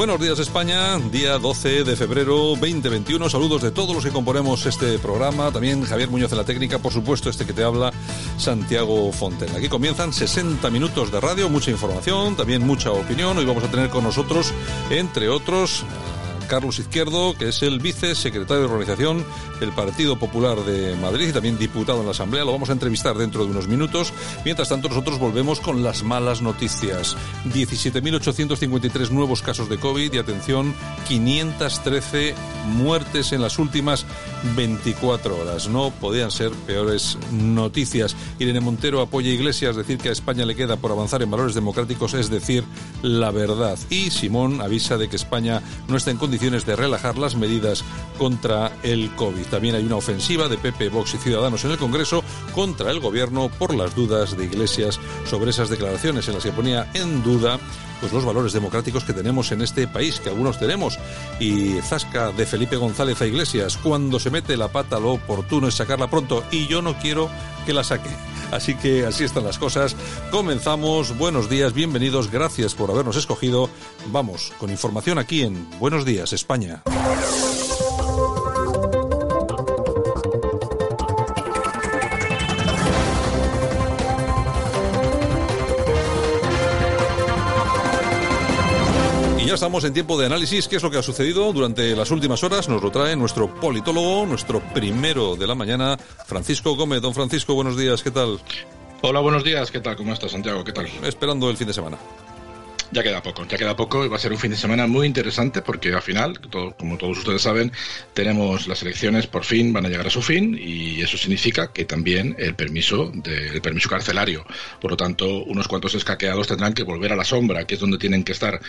Buenos días España, día 12 de febrero 2021. Saludos de todos los que componemos este programa. También Javier Muñoz en la técnica, por supuesto, este que te habla, Santiago Fonten. Aquí comienzan 60 minutos de radio, mucha información, también mucha opinión. Hoy vamos a tener con nosotros, entre otros, Carlos Izquierdo, que es el vicesecretario de organización del Partido Popular de Madrid y también diputado en la Asamblea. Lo vamos a entrevistar dentro de unos minutos. Mientras tanto, nosotros volvemos con las malas noticias. 17.853 nuevos casos de COVID y, atención, 513 muertes en las últimas 24 horas. No podían ser peores noticias. Irene Montero apoya a Iglesias, decir que a España le queda por avanzar en valores democráticos es decir la verdad. Y Simón avisa de que España no está en condiciones de relajar las medidas contra el COVID. También hay una ofensiva de PP, Vox y Ciudadanos en el Congreso contra el Gobierno por las dudas de Iglesias sobre esas declaraciones en las que ponía en duda pues los valores democráticos que tenemos en este país, que algunos tenemos. Y zasca de Felipe González a Iglesias, cuando se mete la pata lo oportuno es sacarla pronto y yo no quiero que la saque. Así que así están las cosas. Comenzamos. Buenos días, bienvenidos. Gracias por habernos escogido. Vamos con información aquí en Buenos Días, España. Estamos en tiempo de análisis. ¿Qué es lo que ha sucedido durante las últimas horas? Nos lo trae nuestro politólogo, nuestro primero de la mañana, Francisco Gómez. Don Francisco, buenos días. ¿Qué tal? Hola, buenos días. ¿Qué tal? ¿Cómo estás, Santiago? ¿Qué tal? Esperando el fin de semana. Ya queda poco, ya queda poco y va a ser un fin de semana muy interesante porque al final, como todos ustedes saben, tenemos las elecciones por fin van a llegar a su fin y eso significa que también el permiso de, el permiso carcelario. Por lo tanto, unos cuantos escaqueados tendrán que volver a la sombra, que es donde tienen que estar.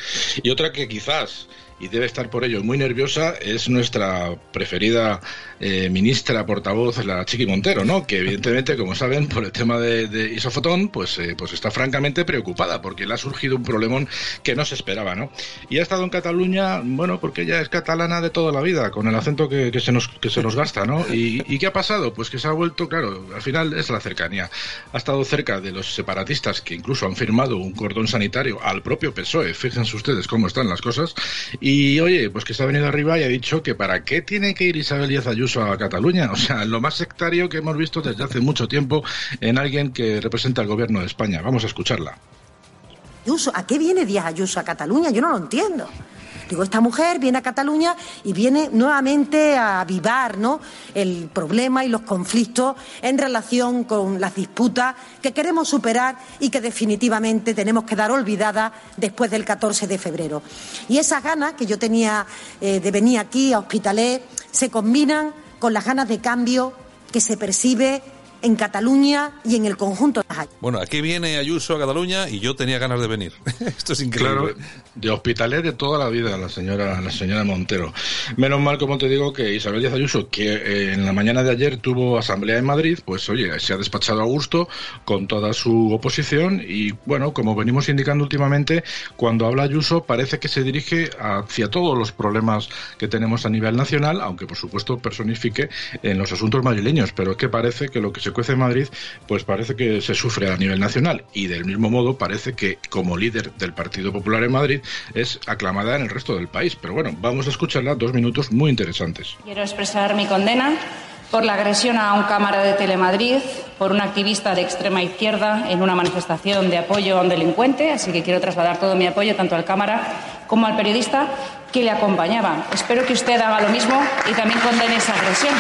Y otra que quizás y debe estar por ello muy nerviosa es nuestra preferida eh, ministra portavoz, la Chiqui Montero, ¿no? Que evidentemente, como saben, por el tema de, Isofotón, pues, eh, pues está francamente preocupada porque le ha surgido un problemón que no se esperaba, ¿no? Y ha estado en Cataluña, bueno, porque ella es catalana de toda la vida, con el acento que, que se, nos, que se nos gasta, ¿no? Y, ¿Y qué ha pasado? Pues que se ha vuelto, claro, al final es la cercanía. Ha estado cerca de los separatistas que incluso han firmado un cordón sanitario al propio PSOE, fíjense ustedes cómo están las cosas, y oye, pues que se ha venido arriba y ha dicho que para qué tiene que ir Isabel Díaz Ayuso a Cataluña. O sea, lo más sectario que hemos visto desde hace mucho tiempo en alguien que representa al gobierno de España. Vamos a escucharla. ¿a qué viene Díaz Ayuso a Cataluña? Yo no lo entiendo. Digo, esta mujer viene a Cataluña y viene nuevamente a avivar ¿no? el problema y los conflictos en relación con las disputas que queremos superar y que definitivamente tenemos que dar olvidadas después del 14 de febrero. Y esas ganas que yo tenía eh, de venir aquí a Hospitalet se combinan con las ganas de cambio que se percibe en Cataluña y en el conjunto. Bueno, aquí viene Ayuso a Cataluña y yo tenía ganas de venir. Esto es increíble. Claro, de hospitalet de toda la vida, la señora, la señora Montero. Menos mal, como te digo, que Isabel Díaz Ayuso, que eh, en la mañana de ayer tuvo asamblea en Madrid, pues oye, se ha despachado a gusto con toda su oposición y bueno, como venimos indicando últimamente, cuando habla Ayuso parece que se dirige hacia todos los problemas que tenemos a nivel nacional, aunque por supuesto personifique en los asuntos madrileños, pero es que parece que lo que se cuece en Madrid, pues parece que se sufre a nivel nacional y del mismo modo parece que como líder del Partido Popular en Madrid es aclamada en el resto del país. Pero bueno, vamos a escucharla dos minutos muy interesantes. Quiero expresar mi condena por la agresión a un cámara de Telemadrid, por un activista de extrema izquierda en una manifestación de apoyo a un delincuente, así que quiero trasladar todo mi apoyo tanto al cámara como al periodista que le acompañaba. Espero que usted haga lo mismo y también condene esa agresión.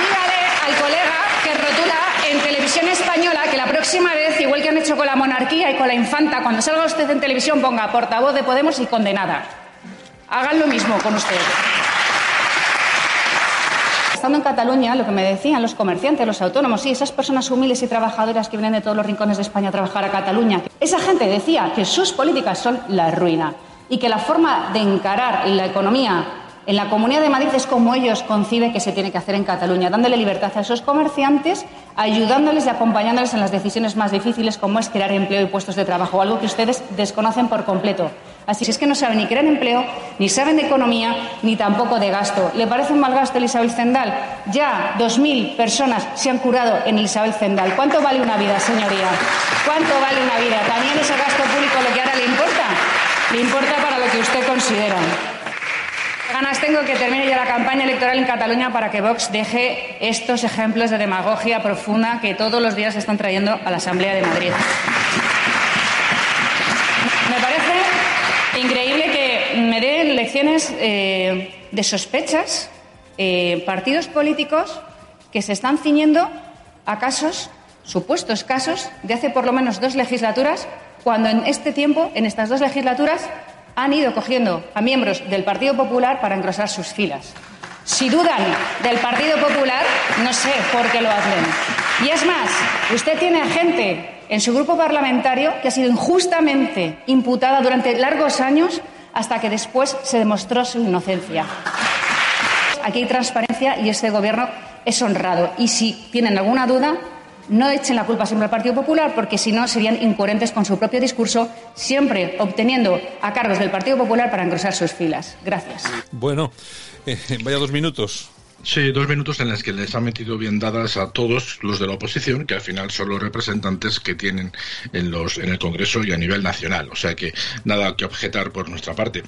Dígale al colega que rotula en televisión española que la próxima vez, igual que han hecho con la monarquía y con la infanta, cuando salga usted en televisión ponga portavoz de Podemos y condenada. Hagan lo mismo con usted. Estando en Cataluña, lo que me decían los comerciantes, los autónomos y esas personas humildes y trabajadoras que vienen de todos los rincones de España a trabajar a Cataluña, esa gente decía que sus políticas son la ruina y que la forma de encarar la economía en la Comunidad de Madrid es como ellos conciben que se tiene que hacer en Cataluña, dándole libertad a esos comerciantes, ayudándoles y acompañándoles en las decisiones más difíciles, como es crear empleo y puestos de trabajo, algo que ustedes desconocen por completo. Así es que no saben ni crear empleo, ni saben de economía, ni tampoco de gasto. ¿Le parece un mal gasto el Isabel Zendal? Ya 2.000 personas se han curado en el Isabel Zendal. ¿Cuánto vale una vida, señoría? ¿Cuánto vale una vida? ¿También ese gasto público lo que ahora le importa? Le importa para lo que usted considera. Ganas tengo que termine ya la campaña electoral en Cataluña para que Vox deje estos ejemplos de demagogia profunda que todos los días están trayendo a la Asamblea de Madrid. Me parece increíble que me den lecciones eh, de sospechas eh, partidos políticos que se están ciñendo a casos, supuestos casos, de hace por lo menos dos legislaturas, cuando en este tiempo, en estas dos legislaturas, han ido cogiendo a miembros del Partido Popular para engrosar sus filas. Si dudan del Partido Popular, no sé por qué lo hacen. Y es más, usted tiene gente en su grupo parlamentario que ha sido injustamente imputada durante largos años hasta que después se demostró su inocencia. Aquí hay transparencia y este Gobierno es honrado. Y si tienen alguna duda, no echen la culpa siempre al Partido Popular, porque si no serían incoherentes con su propio discurso, siempre obteniendo a cargos del Partido Popular para engrosar sus filas. Gracias. Bueno, eh, vaya dos minutos. Sí, dos minutos en los que les han metido bien dadas a todos los de la oposición, que al final son los representantes que tienen en, los, en el Congreso y a nivel nacional. O sea que nada que objetar por nuestra parte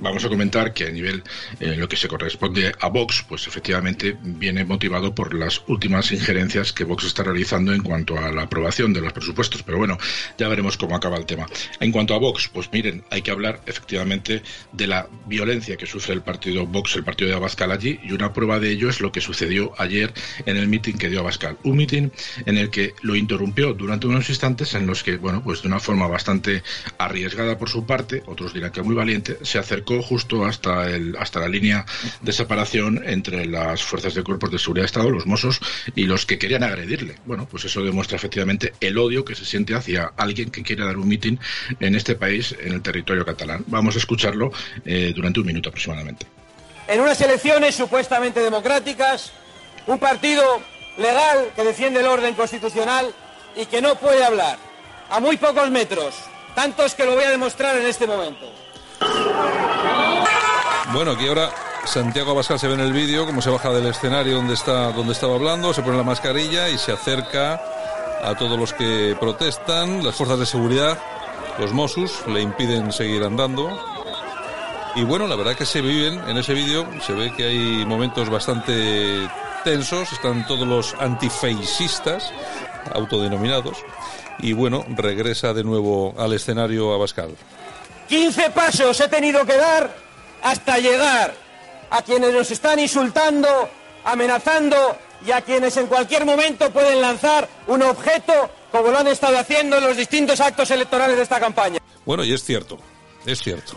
vamos a comentar que a nivel en lo que se corresponde a Vox, pues efectivamente viene motivado por las últimas injerencias que Vox está realizando en cuanto a la aprobación de los presupuestos. Pero bueno, ya veremos cómo acaba el tema. En cuanto a Vox, pues miren, hay que hablar efectivamente de la violencia que sufre el partido Vox, el partido de Abascal allí, y una prueba de ello es lo que sucedió ayer en el mitin que dio Abascal. Un mitin en el que lo interrumpió durante unos instantes en los que, bueno, pues de una forma bastante arriesgada por su parte, otros dirán que muy valiente, se acercó justo hasta, el, hasta la línea de separación entre las fuerzas de cuerpos de seguridad de Estado, los Mossos, y los que querían agredirle. Bueno, pues eso demuestra efectivamente el odio que se siente hacia alguien que quiere dar un mitin en este país, en el territorio catalán. Vamos a escucharlo eh, durante un minuto aproximadamente. En unas elecciones supuestamente democráticas, un partido legal que defiende el orden constitucional y que no puede hablar. A muy pocos metros, tantos que lo voy a demostrar en este momento. Bueno, aquí ahora Santiago Abascal se ve en el vídeo como se baja del escenario donde está donde estaba hablando, se pone la mascarilla y se acerca a todos los que protestan, las fuerzas de seguridad, los Mossos le impiden seguir andando. Y bueno, la verdad que se viven en ese vídeo, se ve que hay momentos bastante tensos, están todos los antifeixistas autodenominados y bueno, regresa de nuevo al escenario Abascal. 15 pasos he tenido que dar hasta llegar a quienes nos están insultando, amenazando y a quienes en cualquier momento pueden lanzar un objeto como lo han estado haciendo en los distintos actos electorales de esta campaña. Bueno, y es cierto, es cierto.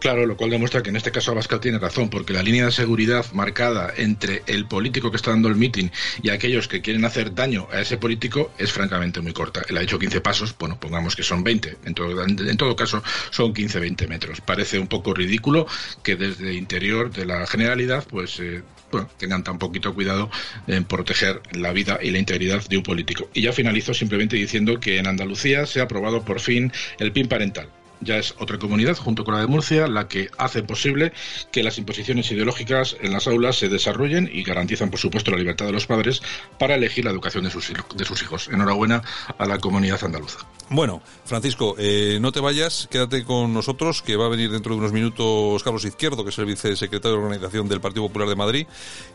Claro, lo cual demuestra que en este caso Abascal tiene razón, porque la línea de seguridad marcada entre el político que está dando el mitin y aquellos que quieren hacer daño a ese político es francamente muy corta. Él ha hecho 15 pasos, bueno, pongamos que son 20, en todo, en todo caso son 15-20 metros. Parece un poco ridículo que desde el interior de la generalidad, pues eh, bueno, tengan tan poquito cuidado en proteger la vida y la integridad de un político. Y ya finalizo simplemente diciendo que en Andalucía se ha aprobado por fin el PIN parental ya es otra comunidad, junto con la de Murcia, la que hace posible que las imposiciones ideológicas en las aulas se desarrollen y garantizan, por supuesto, la libertad de los padres para elegir la educación de sus, de sus hijos. Enhorabuena a la comunidad andaluza. Bueno, Francisco, eh, no te vayas, quédate con nosotros, que va a venir dentro de unos minutos Carlos Izquierdo, que es el vicesecretario de Organización del Partido Popular de Madrid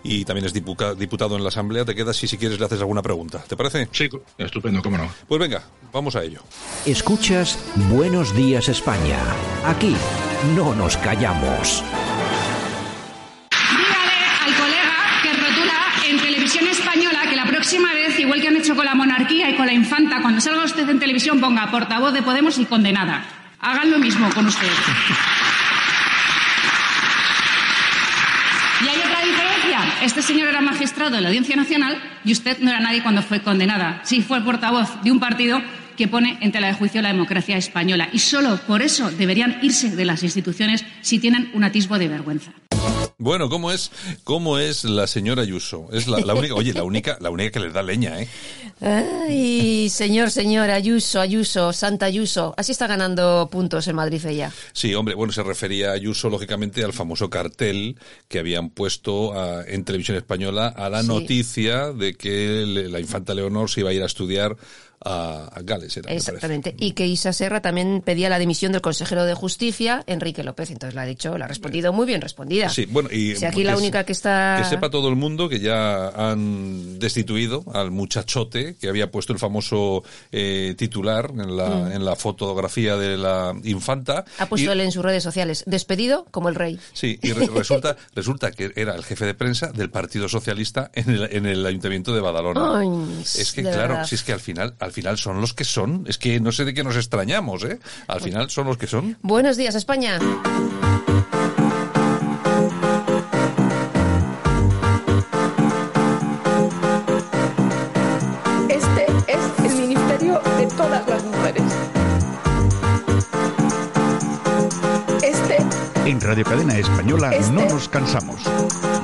y también es diputado en la Asamblea. Te quedas y si quieres le haces alguna pregunta. ¿Te parece? Sí, estupendo, cómo no. Pues venga, vamos a ello. Escuchas Buenos Días España. Aquí no nos callamos. Monarquía, cuando salga usted en televisión ponga portavoz de Podemos y condenada. Hagan lo mismo con usted. Y hay otra diferencia. Este señor era magistrado de la Audiencia Nacional y usted no era nadie cuando fue condenada. Sí, fue portavoz de un partido que pone en tela de juicio la democracia española. Y solo por eso deberían irse de las instituciones si tienen un atisbo de vergüenza. Bueno, ¿cómo es, cómo es la señora Ayuso? Es la, la única, oye, la única, la única que les da leña, ¿eh? Ay, señor, señor, Ayuso, Ayuso, Santa Ayuso. Así está ganando puntos en Madrid ella. Sí, hombre, bueno, se refería Ayuso, lógicamente, al famoso cartel que habían puesto a- en televisión española a la Sí. noticia de que la infanta Leonor se iba a ir a estudiar a, a Gales, era. Exactamente. Y que Isa Serra también pedía la dimisión del consejero de Justicia, Enrique López. Entonces la ha dicho, la ha respondido muy bien respondida. Sí, bueno, y Si aquí la única que está... Que sepa todo el mundo que ya han destituido al muchachote que había puesto el famoso eh, titular en la, Mm. en la fotografía de la infanta. Ha puesto Y- él en sus redes sociales, despedido como el rey. Sí, y re- resulta, resulta que era el jefe de prensa del Partido Socialista en el, en el Ayuntamiento de Badalona. Ay, es que, claro, verdad. si es que al final, al final son los que son. Es que no sé de qué nos extrañamos, ¿eh? Al final son los que son. Buenos días, España. Este es el ministerio de todas las mujeres. Este En Radio Cadena Española Este- no nos cansamos.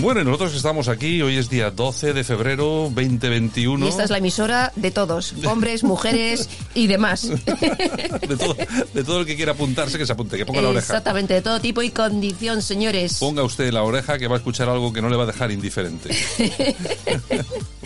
Bueno, y nosotros estamos aquí, hoy es día 12 de febrero 2021. Y esta es la emisora de todos, hombres, mujeres y demás. de, todo, de todo el que quiera apuntarse, que se apunte, que ponga la oreja. Exactamente, de todo tipo y condición, señores. Ponga usted la oreja que va a escuchar algo que no le va a dejar indiferente.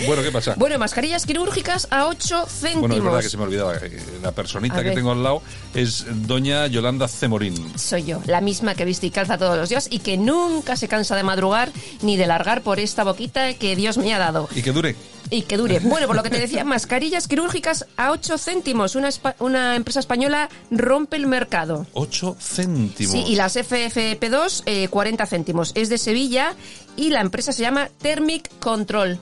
bueno, ¿qué pasa? Bueno, mascarillas quirúrgicas a 8 céntimos. Bueno, es verdad que se me olvidaba. La personita que tengo al lado es doña Yolanda Cemorín. Soy yo, la misma que viste y calza todos los días y que nunca se cansa de madrugar ni de largar por esta boquita que Dios me ha dado. Y que dure. Y que dure. Bueno, por lo que te decía, mascarillas quirúrgicas a 8 céntimos. Una, una empresa española rompe el mercado. 8 céntimos. Sí, y las FFP2, eh, 40 céntimos. Es de Sevilla y la empresa se llama Thermic Control.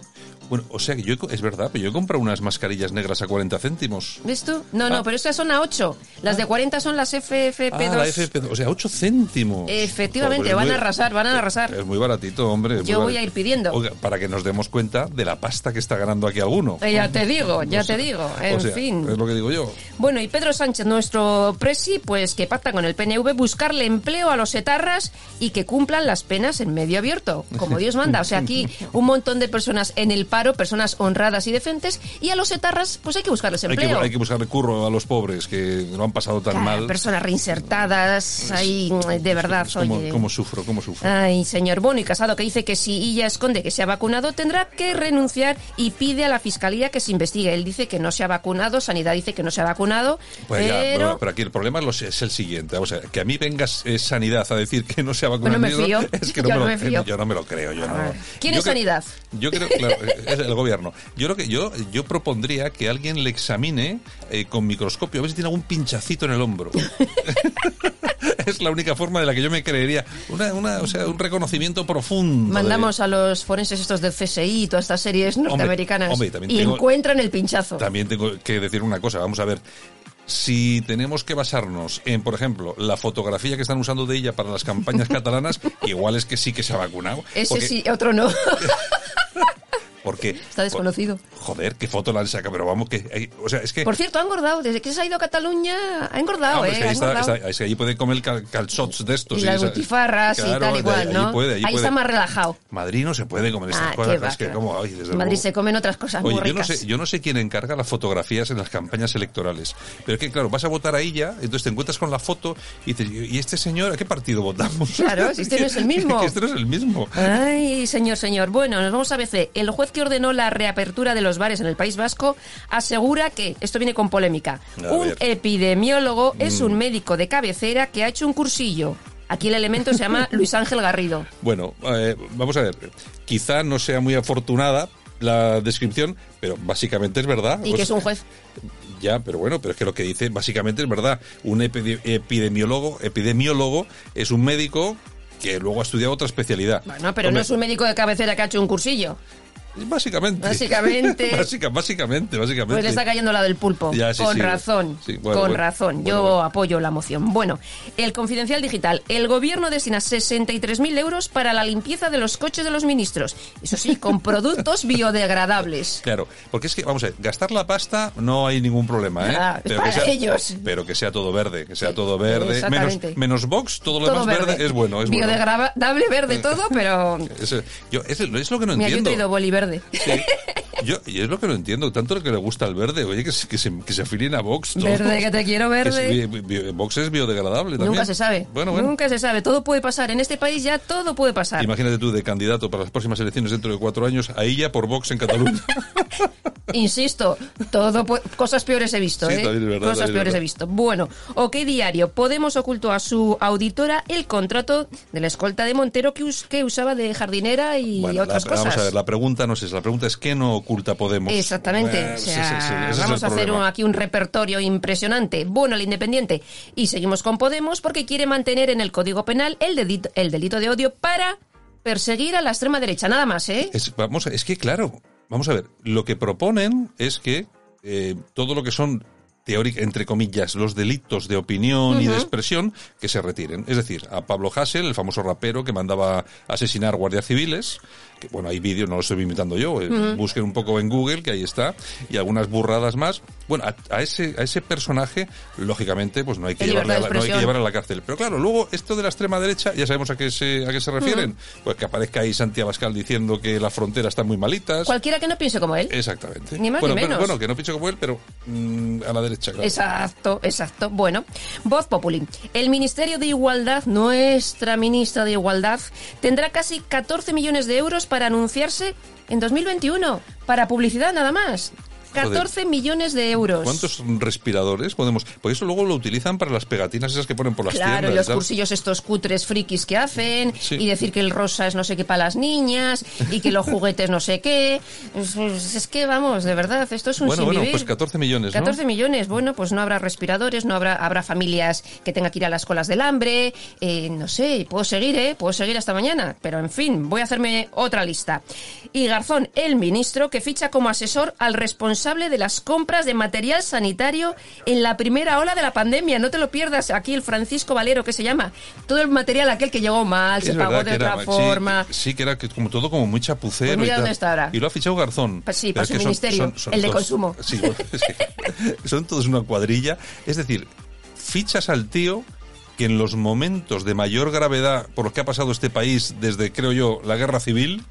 Bueno, o sea que yo, es verdad, pero yo he comprado unas mascarillas negras a 40 céntimos. ¿Ves tú? No, no, Ah. pero estas son a 8. Las de 40 son las FFP2. Ah, la FFP2, o sea, 8 céntimos. Efectivamente, Joder, es van muy- a arrasar, van a arrasar. Es muy baratito, hombre. Yo voy a ir pidiendo. Oiga, para que nos demos cuenta de la pasta que está ganando aquí alguno. Eh, ya te digo, ya te digo. En o sea, fin. Es lo que digo yo. Bueno, y Pedro Sánchez, nuestro presi, pues que pacta con el PNV buscarle empleo a los etarras y que cumplan las penas en medio abierto, como Dios manda. O sea, aquí un montón de personas en el paro, personas honradas y decentes, y a los etarras, pues hay que buscarles Hay que, empleo. hay que buscarle curro a los pobres que lo han pasado tan Claro, mal. Personas reinsertadas, ahí, de verdad, ¿Cómo, oye. cómo sufro, cómo sufro? Ay, señor Bono y Casado, que dice que si ella esconde que se ha vacunado, tendrá que renunciar y pide a la Fiscalía que se investigue. Él dice que no se ha vacunado, Sanidad dice que no se ha vacunado, Pues ya, pero... pero, pero aquí el problema es, es el siguiente. O sea, que a mí vengas eh, Sanidad a decir que no se ha vacunado. Bueno, me fío. Es que Yo no, no me me lo, fío. yo no me lo creo. Yo no. ¿Quién Yo es creo- Sanidad? Yo creo, claro, es el gobierno. Yo creo que yo, yo propondría que alguien le examine eh, con microscopio a ver si tiene algún pinchacito en el hombro. es la única forma de la que yo me creería. Una, una, o sea, un reconocimiento profundo. de- Mandamos a los forenses estos del CSI y todas estas series norteamericanas hombre, y tengo- encuentran el pinchazo. También tengo que decir una cosa, vamos a ver. Si tenemos que basarnos en, por ejemplo, la fotografía que están usando de ella para las campañas catalanas, igual es que sí que se ha vacunado. Ese porque, sí, otro no. Porque, Está desconocido. joder, qué foto la han sacado, pero vamos, que. o sea, es que. Por cierto, ha engordado. Desde que se ha ido a Cataluña, ha engordado, Ah, ¿eh? que Ha ahí, está- engordado. está- es que allí puede comer cal- calzots de estos. y las butifarras y tal igual, ¿no? puede, ahí puede. está más relajado. Madrid no se puede comer estas Ah, cosas. qué va, es que qué va. como, ay, desde En Madrid luego- se comen otras cosas Oye, muy yo no, sé, yo no sé quién encarga las fotografías en las campañas electorales, pero es que, claro, vas a votar a ella, entonces te encuentras con la foto y te ¿y este señor a qué partido votamos? Claro, si este no es el mismo. este no es el mismo. Ay, señor, señor. Bueno, nos vamos a BC. El juez que ordenó la reapertura de los bares en el País Vasco asegura que, esto viene con polémica, A un ver. epidemiólogo es Mm. un médico de cabecera que ha hecho un cursillo. Aquí el elemento se llama Luis Ángel Garrido. Bueno, eh, vamos a ver. Quizá no sea muy afortunada la descripción, pero básicamente es verdad. Y que es un juez. Ya, pero bueno, pero es que lo que dice básicamente es verdad. Un epide- epidemiólogo, epidemiólogo es un médico que luego ha estudiado otra especialidad. Bueno, pero no es un médico de cabecera que ha hecho un cursillo. Básicamente. Básicamente. Básica- básicamente, básicamente. Pues le está cayendo la del pulpo. Ya, sí, con sí. razón. Sí, bueno, con bueno. razón. Bueno, Yo apoyo la moción. Bueno, el confidencial digital. El gobierno destina 63.000 euros para la limpieza de los coches de los ministros. Eso sí, con productos biodegradables. Claro, porque es que, vamos a ver, gastar la pasta no hay ningún problema, ¿eh? Ah, es que para sea, ellos. Pero que sea todo verde, que sea todo verde. Menos, menos box, todo lo Todo demás verde. verde. es bueno, es. Biodegradable verde todo, pero... Es, yo, es, es lo que no Mira, yo he entiendo. Yo, y es lo que no entiendo, tanto lo que le gusta el verde, oye, que, se- que se, que se afilien a Vox. todos. Verde, que te quiero verde. Vox es biodegradable también. Nunca se sabe. Bueno, bueno. Nunca se sabe. Todo puede pasar. En este país ya todo puede pasar. Imagínate tú de candidato para las próximas elecciones dentro de cuatro años, ahí ya por Vox en Cataluña. Insisto, todo cosas peores he visto, Sí, ¿eh? verdad, cosas peores verdad. he visto. Bueno, OK Diario. Podemos ocultó a su auditora el contrato de la escolta de Montero que, us- que usaba de jardinera y Bueno, otras la- cosas. Vamos a ver, la pregunta no es esa, la pregunta es ¿qué no oculta Podemos? Exactamente. Bueno, o sí, sea, sí, sí, vamos a hacer un- aquí un repertorio impresionante. Bueno, el Independiente. Y seguimos con Podemos porque quiere mantener en el Código Penal el delito, el delito de odio para perseguir a la extrema derecha. Nada más, ¿eh? Es, vamos, es que claro, vamos a ver, lo que proponen es que eh, todo lo que son teórica, entre comillas, los delitos de opinión y de expresión que se retiren. Es decir, a Pablo Hassel, el famoso rapero que mandaba asesinar guardias civiles, que bueno, hay vídeos, no lo estoy imitando yo, eh, busquen un poco en Google, que ahí está, y algunas burradas más. Bueno, a, a ese, a ese personaje, lógicamente, pues no hay que, llevarle a la, de no hay que expresión. llevar a la cárcel. Pero claro, luego esto de la extrema derecha, ya sabemos a qué se, a qué se refieren. Pues que aparezca ahí Santiago Abascal diciendo que las fronteras están muy malitas. Cualquiera que no piense como él. Exactamente. Ni más bueno, ni pero- menos. bueno, que no piense como él, pero mm, a la derecha, claro. Exacto, exacto. Bueno, Voz Populi. El Ministerio de Igualdad, nuestra ministra de Igualdad, tendrá casi 14 millones de euros para anunciarse en 2021. Para publicidad nada más. 14 millones de euros. ¿Cuántos respiradores podemos...? Porque eso luego lo utilizan para las pegatinas esas que ponen por las Claro, y tiendas. los ¿sabes? cursillos estos cutres frikis que hacen, Sí. y decir que el rosa es no sé qué para las niñas, y que los juguetes no sé qué. Es, es que, vamos, de verdad, esto es un Bueno, bueno, vivir. pues 14 millones, ¿no? 14 millones, bueno, pues no habrá respiradores, no habrá, habrá familias que tengan que ir a las colas del hambre, eh, no sé, puedo seguir, ¿eh? Puedo seguir hasta mañana, pero en fin, voy a hacerme otra lista. Y Garzón, el ministro que ficha como asesor al responsable de las compras de material sanitario en la primera ola de la pandemia, no te lo pierdas, aquí el Francisco Valero que se llama, todo el material aquel que llegó mal, se pagó de era- otra sí, forma. Sí, que era como todo como muy chapucero. Pues mira y dónde está ahora. Y lo ha fichado Garzón. Pues sí, para su son- ministerio, son- son el de consumo. Sí, bueno, es que son todos una cuadrilla. Es decir, fichas al tío que en los momentos de mayor gravedad por los que ha pasado este país desde, creo yo, la guerra civil,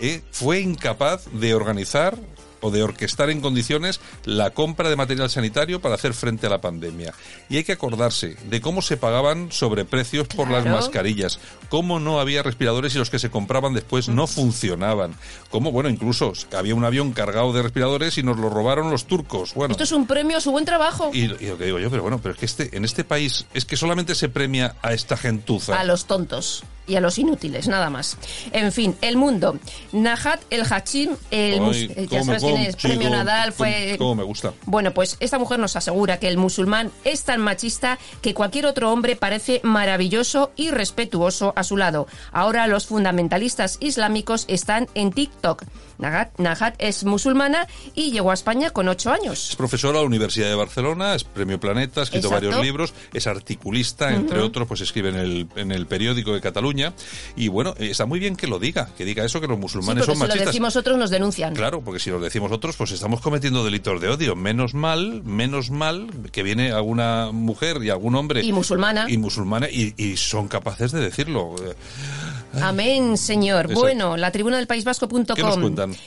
eh, fue incapaz de organizar o de orquestar en condiciones la compra de material sanitario para hacer frente a la pandemia. Y hay que acordarse de cómo se pagaban sobreprecios por las mascarillas, cómo no había respiradores y los que se compraban después no funcionaban, cómo, bueno, incluso había un avión cargado de respiradores y nos lo robaron los turcos. Bueno, Esto es un premio a su buen trabajo. y, y lo que digo yo, pero bueno, pero es que este, en este país es que solamente se premia a esta gentuza. A los tontos y a los inútiles, nada más. En fin, el mundo. Nahat El Hachim, el Ay, ya sabes cómo- es, sí, premio Nadal, fue... cómo me gusta. Bueno, pues esta mujer nos asegura que el musulmán es tan machista que cualquier otro hombre parece maravilloso y respetuoso a su lado. Ahora los fundamentalistas islámicos están en TikTok. Nahat, Nahat es musulmana y llegó a España con ocho años. Es profesora de la Universidad de Barcelona, es premio Planeta, ha escrito Exacto. varios libros, es articulista, entre Ujú. otros, pues escribe en el, en el periódico de Cataluña. Y bueno, eh, está muy bien que lo diga, que diga eso, que los Sí, musulmanes porque son si lo machistas. decimos otros nos denuncian. Claro, porque si lo decimos otros, pues estamos cometiendo delitos de odio. Menos mal, menos mal que viene alguna mujer y algún hombre. Y musulmana. Y musulmana y, y son capaces de decirlo. Amén, señor. Bueno, la tribuna del País Vasco.com.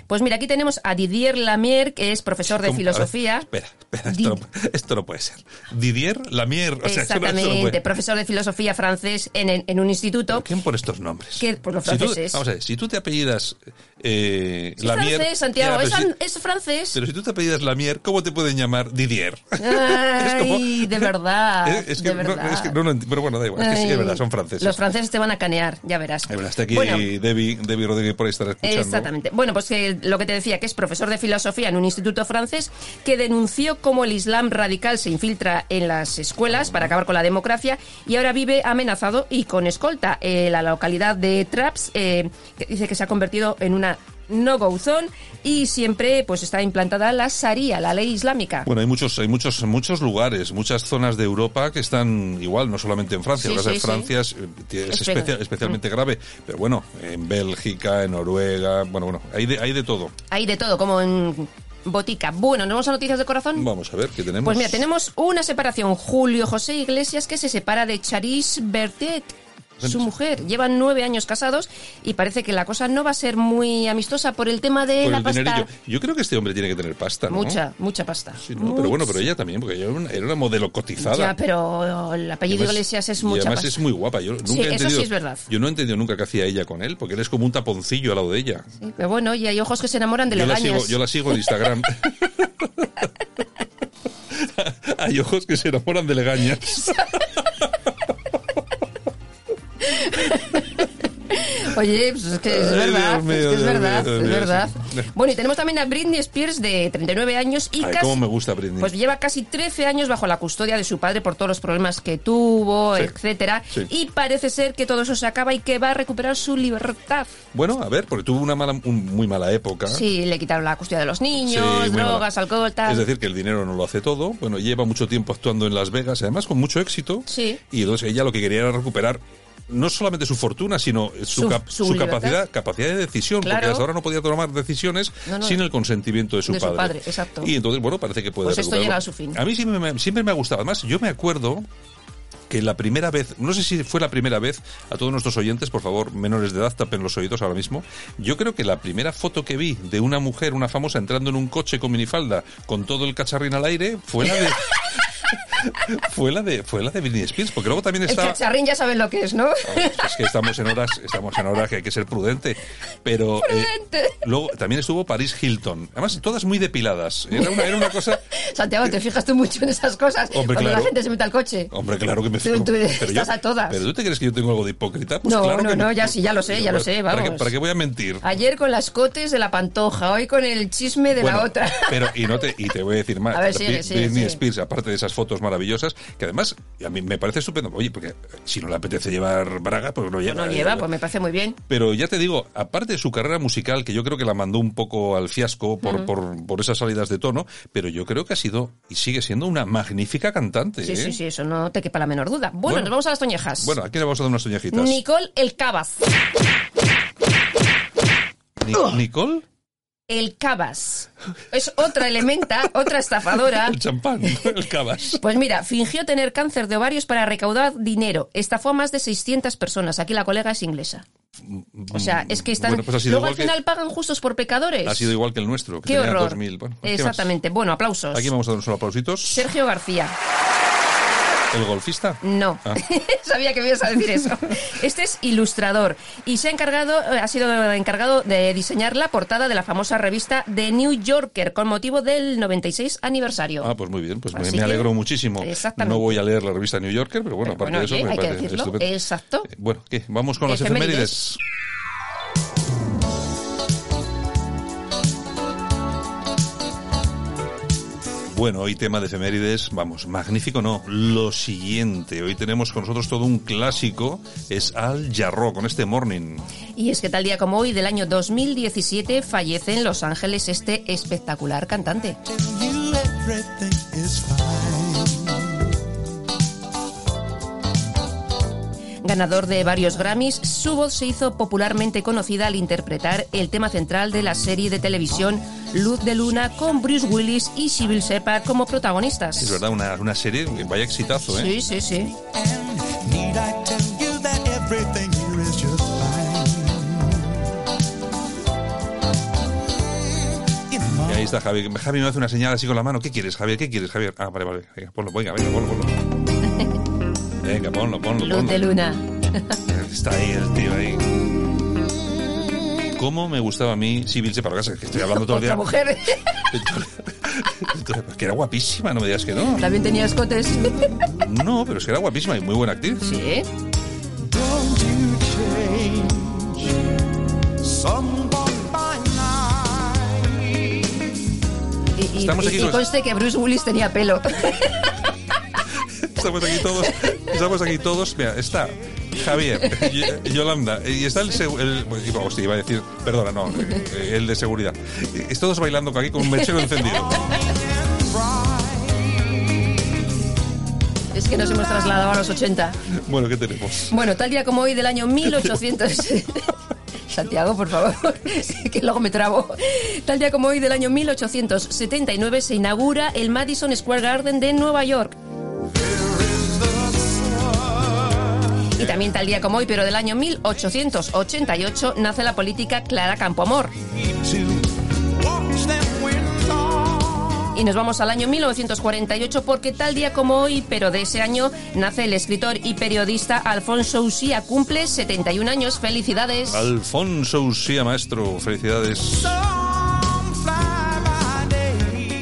Pues mira, aquí tenemos a Didier Lamier, que es profesor de ¿Cómo? A ver, filosofía. espera, espera, esto no, esto no puede ser. Didier Lamier. O sea, esto no- esto no Exactamente, puede- profesor de filosofía francés en, en- en un instituto. ¿Quién pone estos nombres? Que, pues los Si tú- franceses. vamos a ver, si tú te apellidas eh, Es Lamier- francés, Santiago, Ya, es, si, es francés. pero si tú te apellidas Lamier, ¿cómo te pueden llamar Didier? Ay, de verdad. Es, es que, de no, verdad. es que no lo enti- pero bueno, da igual, es que sí que es verdad, son franceses. Los franceses te van a canear, ya verás. Eh, bueno, Está aquí Bueno, Debbie, Debbie Rodríguez por ahí estará escuchando. Exactamente. Bueno, pues que lo que te decía, que es profesor de filosofía en un instituto francés que denunció cómo el Islam radical se infiltra en las escuelas para acabar con la democracia y ahora vive amenazado y con escolta. Eh, la localidad de Traps eh, que dice que se ha convertido en una no-go zone y siempre pues está implantada la Sharia, la ley islámica. Bueno, hay muchos, hay muchos, muchos lugares, muchas zonas de Europa que están igual, no solamente en Francia. Sí, sí, sí. Francia es, es Espera. especia- especialmente grave, pero bueno, en Bélgica, en Noruega, bueno, bueno, hay de, hay de todo. Hay de todo, como en botica. Bueno, ¿nos vamos a noticias de corazón? Vamos a ver qué tenemos. Pues mira, tenemos una separación. Julio José Iglesias que se separa de Charis Bertet. Su mujer, llevan nueve años casados y parece que la cosa no va a ser muy amistosa por el tema de Por la pasta. dinerillo. Yo creo que este hombre tiene que tener pasta, ¿no? Mucha, mucha pasta. Sí, ¿no? Pero bueno, pero ella también, porque ella era una, era una modelo cotizada. Ya, pero el Y apellido además- Iglesias es y mucha además pasta. es muy guapa. Yo nunca Sí, he eso sí es verdad. Yo no he entendido nunca qué hacía ella con él, porque él es como un taponcillo al lado de ella. Sí, pero bueno, y hay ojos que se enamoran de yo, la legañas. sigo, yo la sigo en Instagram. Hay ojos que se enamoran de legañas. Oye, pues es que es Ay, verdad, mío, es que es Dios verdad, mío, es mío, verdad. sí. Bueno, y tenemos también a Britney Spears de 39 años y Ay, casi... cómo me gusta Britney. Pues lleva casi 13 años bajo la custodia de su padre por todos los problemas que tuvo, Sí. etcétera, Sí. y parece ser que todo eso se acaba y que va a recuperar su libertad. Bueno, a ver, porque tuvo una mala, un- muy mala época. Sí, le quitaron la custodia de los Sí, niños, muy drogas, mala. alcohol, tal. Es decir, que el dinero no lo hace todo. Bueno, lleva mucho tiempo actuando en Las Vegas, además con mucho éxito. Sí. Y entonces ella lo que quería era recuperar no solamente su fortuna, sino su, Su- cap- su su libertad. capacidad, capacidad de decisión, porque hasta ahora no podía tomar decisiones No, no. sin el consentimiento de su De padre. padre, exacto. Y entonces, bueno, parece que puede Pues esto llega a su fin. A mí siempre me, siempre me ha gustado. Además, yo me acuerdo que la primera vez, no sé si fue la primera vez, a todos nuestros oyentes, por favor, menores de edad, tapen los oídos ahora mismo. Yo creo que la primera foto que vi de una mujer, una famosa, entrando en un coche con minifalda, con todo el cacharrín al aire, fue la de. fue la de fue la de Britney Spears porque luego también El estaba cacharrín ya saben lo que es, ¿no? es que estamos en horas estamos en horas que hay que ser prudente pero eh, Prudente. luego también estuvo Paris Hilton además todas muy depiladas era una, era una cosa Santiago, te fijas tú mucho en esas cosas. Hombre, cuando claro. la gente se mete al coche. Hombre, claro que me Tú- fijo. tú pero estás a todas. ¿Pero tú te crees que yo tengo algo de hipócrita? Pues No, claro no, que no, ya sí, ya lo sé, ya lo sé, ¿Para qué, vamos. para qué voy a mentir? Ayer con las cotes de la pantoja, hoy con el chisme de Bueno, la otra. Pero, y, no te, y te voy a decir más. A ver, Bri- sigue, Britney. Spears, aparte de esas fotos maravillosas, que además a mí me parece estupendo. Oye, porque si no le apetece llevar braga, pues no lleva. No lleva, pues me parece muy bien. Pero ya te digo, aparte de su carrera musical, que yo creo que la mandó un poco al fiasco por, por, por esas salidas de tono, pero yo creo que ha sido y sigue siendo una magnífica cantante. Sí, ¿eh? sí, sí, eso no te quepa la menor duda. Bueno, Bueno. nos vamos a las toñejas. Bueno, aquí le vamos a dar unas toñejitas. Nicole El Cabas. Ni- ¿Nicole? El Cabas. Es otra elementa, otra estafadora. El champán, el cabas. Pues mira, fingió tener cáncer de ovarios para recaudar dinero. Estafó a más de 600 personas. Aquí la colega es inglesa. O sea, es que están... Bueno, pues Luego al que- final pagan justos por pecadores. Ha sido igual que el nuestro, que Qué horror. 2000. Bueno, ¿qué más? Exactamente. Bueno, aplausos. Aquí vamos a dar unos aplausitos. Sergio García. ¿El golfista? No. Ah. Sabía que me ibas a decir eso. Este es ilustrador y se ha encargado, eh, ha sido encargado de diseñar la portada de la famosa revista The New Yorker con motivo del 96 aniversario. Ah, pues muy bien, pues me, me que- alegro muchísimo. Exactamente. No voy a leer la revista New Yorker, pero bueno, aparte bueno, de eso me hay que parece decirlo. estupendo. Exacto. Eh, Bueno, ¿qué? Vamos con las Efemérides. efemérides. Bueno, hoy tema de efemérides, vamos, magnífico no, lo siguiente, hoy tenemos con nosotros todo un clásico, es Al Jarro con este Morning. Y es que tal día como hoy del año 2017 fallece en Los Ángeles este espectacular cantante. Ganador de varios Grammys, su voz se hizo popularmente conocida al interpretar el tema central de la serie de televisión Luz de Luna con Bruce Willis y Sybil Shepard como protagonistas. Es verdad, una, una serie que vaya exitazo, ¿eh? Sí, sí, sí. Y ahí está Javi. Javi me hace una señal así con la mano. ¿Qué quieres, Javier? ¿Qué quieres, Javier? Ah, vale, vale. Venga, ponlo, venga, venga, ponlo, ponlo. Venga, ponlo, ponlo, Luz ponlo. de Luna. Está ahí el tío ahí. ¿Cómo me gustaba a mí Sibyl Separacasa? Que estoy hablando todo el día. Mujer. Entonces, que era guapísima, no me digas que no. También tenía escotes. No, pero es que era guapísima y muy buena actriz. Sí. Y, y- Estamos aquí y- y conste que Bruce Willis tenía pelo. Estamos aquí todos. Estamos aquí todos. Mira, está Javier, Y- Yolanda, y está el, el iba- hostia, iba a decir, perdona, no, eh, el de seguridad. Y todos bailando aquí con un mechero encendido. Es que nos hemos trasladado a los 80. Bueno, ¿qué tenemos? Bueno, tal día como hoy del año 1800... Santiago, por favor, que luego me trabo. Tal día como hoy del año 1879 se inaugura el Madison Square Garden de Nueva York. Y también tal día como hoy, pero del año 1888, nace la política Clara Campoamor. Y nos vamos al año 1948 porque tal día como hoy, pero de ese año, nace el escritor y periodista Alfonso Usía. Cumple 71 años. ¡Felicidades! Alfonso Usía, maestro, felicidades.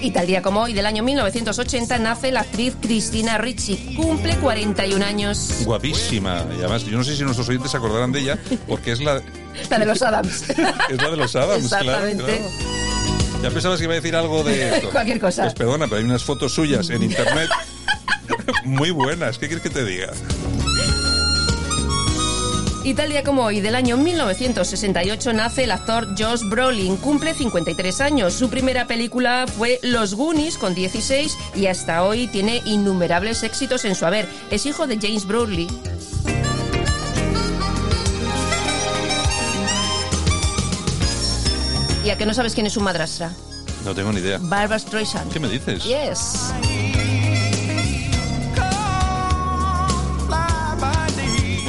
Y tal día como hoy, del año 1980, nace la actriz Cristina Ricci. Cumple 41 años. Guapísima. Y además, yo no sé si nuestros oyentes se acordarán de ella, porque es la, La de los Adams. es la de los Adams, claro, Exactamente. claro. Ya pensabas que iba a decir algo de esto. Cualquier cosa. Pues perdona, pero hay unas fotos suyas en internet muy buenas. ¿Qué quieres que te diga? Y tal día como hoy, del año 1968, nace el actor Josh Brolin. Cumple 53 años. Su primera película fue Los Goonies con 16 y hasta hoy tiene innumerables éxitos en su haber. Es hijo de James Brolin. ¿Y a que no sabes quién es su madrastra? No tengo ni idea. Barbara Streisand. ¿Qué me dices? Yes.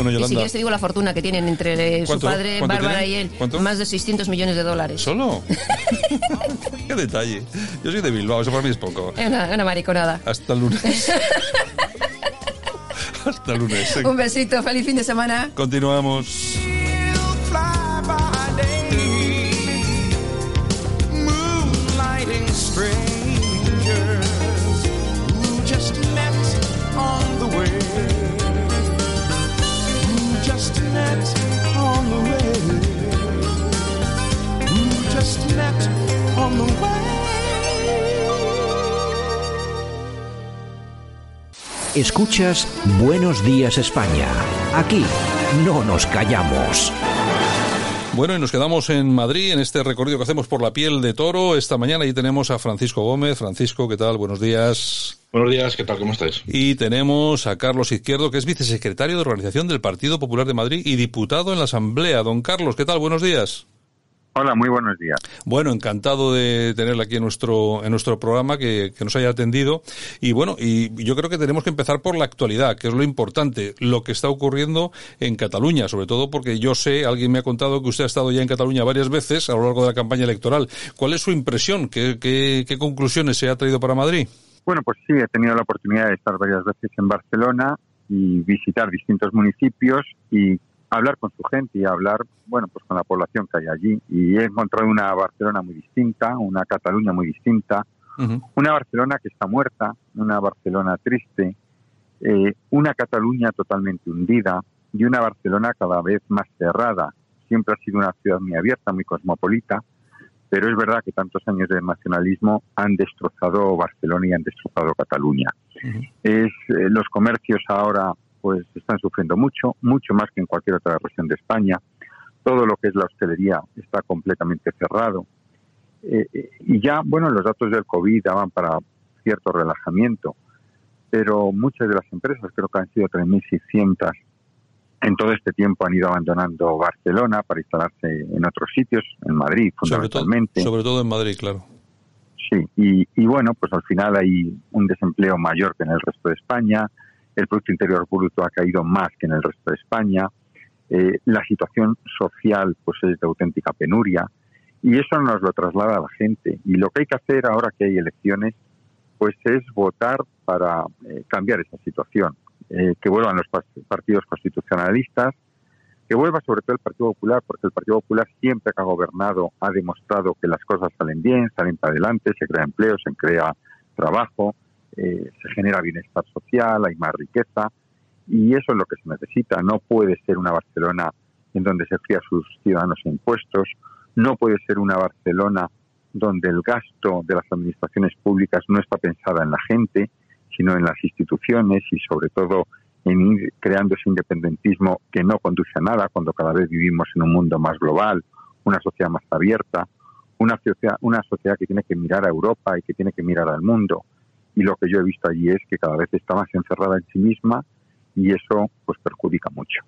Bueno, Y si quieres te digo la fortuna que tienen entre su padre, ¿Cuánto Bárbara y él. ¿Cuánto? Más de 600 millones de dólares. ¿Solo? Qué detalle. Yo soy de Bilbao, eso para mí es poco. Una, una mariconada. Hasta el lunes. Hasta el lunes. Un besito, feliz fin de semana. Continuamos. Escuchas Buenos Días España. Aquí no nos callamos. Bueno, y nos quedamos en Madrid en este recorrido que hacemos por la piel de toro. Esta mañana y tenemos a Francisco Gómez. Francisco, ¿qué tal? Buenos días. Buenos días, ¿qué tal? ¿Cómo estáis? Y tenemos a Carlos Izquierdo, que es vicesecretario de Organización del Partido Popular de Madrid y diputado en la Asamblea. Don Carlos, ¿qué tal? Buenos días. Hola, muy buenos días. Bueno, encantado de tenerle aquí en nuestro, en nuestro programa, que, que nos haya atendido. Y bueno, y yo creo que tenemos que empezar por la actualidad, que es lo importante, lo que está ocurriendo en Cataluña, sobre todo porque yo sé, alguien me ha contado que usted ha estado ya en Cataluña varias veces a lo largo de la campaña electoral. ¿Cuál es su impresión? ¿Qué, qué, qué conclusiones se ha traído para Madrid? Bueno, pues sí, he tenido la oportunidad de estar varias veces en Barcelona y visitar distintos municipios y hablar con su gente y hablar, bueno, pues con la población que hay allí. Y he encontrado una Barcelona muy distinta, una Cataluña muy distinta, una Barcelona que está muerta, una Barcelona triste, eh, una Cataluña totalmente hundida y una Barcelona cada vez más cerrada. Siempre ha sido una ciudad muy abierta, muy cosmopolita, pero es verdad que tantos años de nacionalismo han destrozado Barcelona y han destrozado Cataluña. Es, eh, los comercios ahora pues están sufriendo mucho, mucho más que en cualquier otra región de España. Todo lo que es la hostelería está completamente cerrado. Eh, eh, y ya, bueno, los datos del COVID daban para cierto relajamiento, pero muchas de las empresas, creo que han sido 3.600, en todo este tiempo han ido abandonando Barcelona para instalarse en otros sitios, en Madrid Sobre todo, fundamentalmente. sobre todo en Madrid, claro. Sí, y, y bueno, pues al final hay un desempleo mayor que en el resto de España, el Producto Interior Bruto ha caído más que en el resto de España, eh, la situación social pues es de auténtica penuria y eso nos lo traslada a la gente. Y lo que hay que hacer ahora que hay elecciones pues es votar para eh, cambiar esa situación, eh, que vuelvan los partidos constitucionalistas, que vuelva sobre todo el Partido Popular, porque el Partido Popular siempre que ha gobernado ha demostrado que las cosas salen bien, salen para adelante, se crea empleo, se crea trabajo, eh, se genera bienestar social, hay más riqueza, y eso es lo que se necesita. No puede ser una Barcelona en donde se fía a sus ciudadanos impuestos, no puede ser una Barcelona donde el gasto de las administraciones públicas no está pensada en la gente, sino en las instituciones y sobre todo en ir creando ese independentismo que no conduce a nada cuando cada vez vivimos en un mundo más global, una sociedad más abierta, una sociedad, una sociedad que tiene que mirar a Europa y que tiene que mirar al mundo. Y lo que yo he visto allí es que cada vez está más encerrada en sí misma y eso pues perjudica mucho.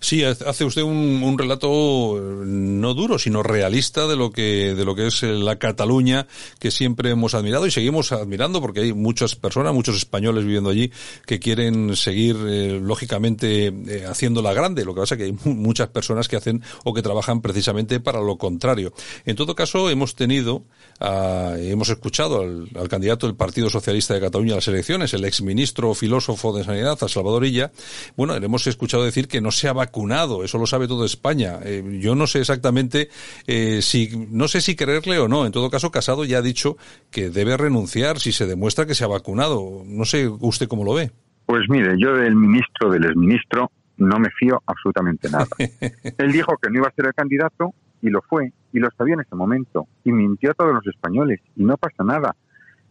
Sí, hace usted un, relato eh, no duro, sino realista de lo que de lo que es eh, la Cataluña que siempre hemos admirado y seguimos admirando porque hay muchas personas, muchos españoles viviendo allí que quieren seguir eh, lógicamente haciéndola grande. Lo que pasa es que hay muchas personas que hacen o que trabajan precisamente para lo contrario. En todo caso, hemos tenido, hemos escuchado al, al, candidato del Partido Socialista de Cataluña a las elecciones, el exministro filósofo de Sanidad, a Salvador Illa, bueno, le hemos escuchado decir que no se ha vacunado, eso lo sabe toda España. Eh, yo no sé exactamente eh, si, no sé si creerle o no. En todo caso, Casado ya ha dicho que debe renunciar si se demuestra que se ha vacunado. No sé usted cómo lo ve. Pues mire, yo del ministro, del exministro, no me fío absolutamente nada. Él dijo que no iba a ser el candidato y lo fue, y lo sabía en ese momento, y mintió a todos los españoles, y no pasa nada.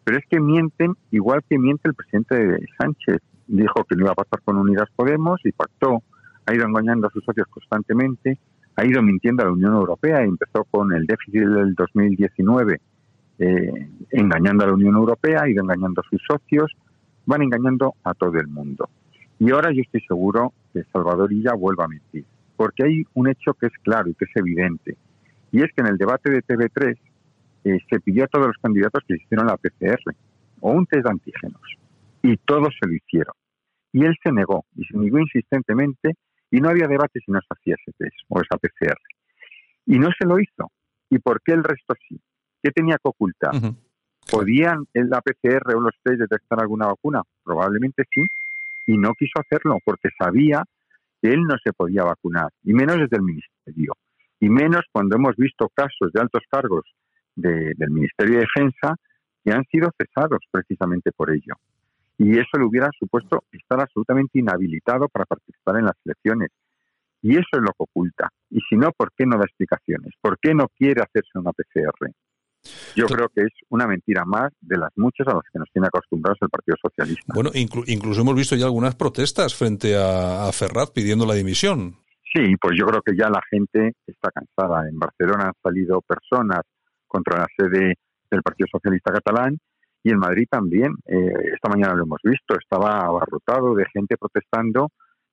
Pero es que mienten igual que miente el presidente Sánchez dijo que no iba a pasar con Unidas Podemos y pactó, ha ido engañando a sus socios constantemente, ha ido mintiendo a la Unión Europea, empezó con el déficit del 2019 eh, engañando a la Unión Europea, ha ido engañando a sus socios, van engañando a todo el mundo. Y ahora yo estoy seguro que Salvador Illa vuelva a mentir, porque hay un hecho que es claro y que es evidente, y es que en el debate de TV3 eh, se pidió a todos los candidatos que hicieron la PCR o un test de antígenos y todos se lo hicieron. Y él se negó, y se negó insistentemente, y no había debate si no se hacía ese test o esa PCR. Y no se lo hizo. ¿Y por qué el resto sí? ¿Qué tenía que ocultar? ¿Podían el la PCR o los test detectar alguna vacuna? Probablemente sí, y no quiso hacerlo porque sabía que él no se podía vacunar, y menos desde el Ministerio, y menos cuando hemos visto casos de altos cargos del Ministerio de Defensa que han sido cesados precisamente por ello y eso le hubiera supuesto estar absolutamente inhabilitado para participar en las elecciones. Y eso es lo que oculta. Y si no, ¿por qué no da explicaciones? ¿Por qué no quiere hacerse una PCR? Yo creo que es una mentira más de las muchas a las que nos tiene acostumbrados el Partido Socialista. Bueno, incluso hemos visto ya algunas protestas frente a, a Ferraz pidiendo la dimisión. Sí, pues yo creo que ya la gente está cansada. En Barcelona han salido personas contra la sede del Partido Socialista catalán y en Madrid también. Eh, esta mañana lo hemos visto, estaba abarrotado de gente protestando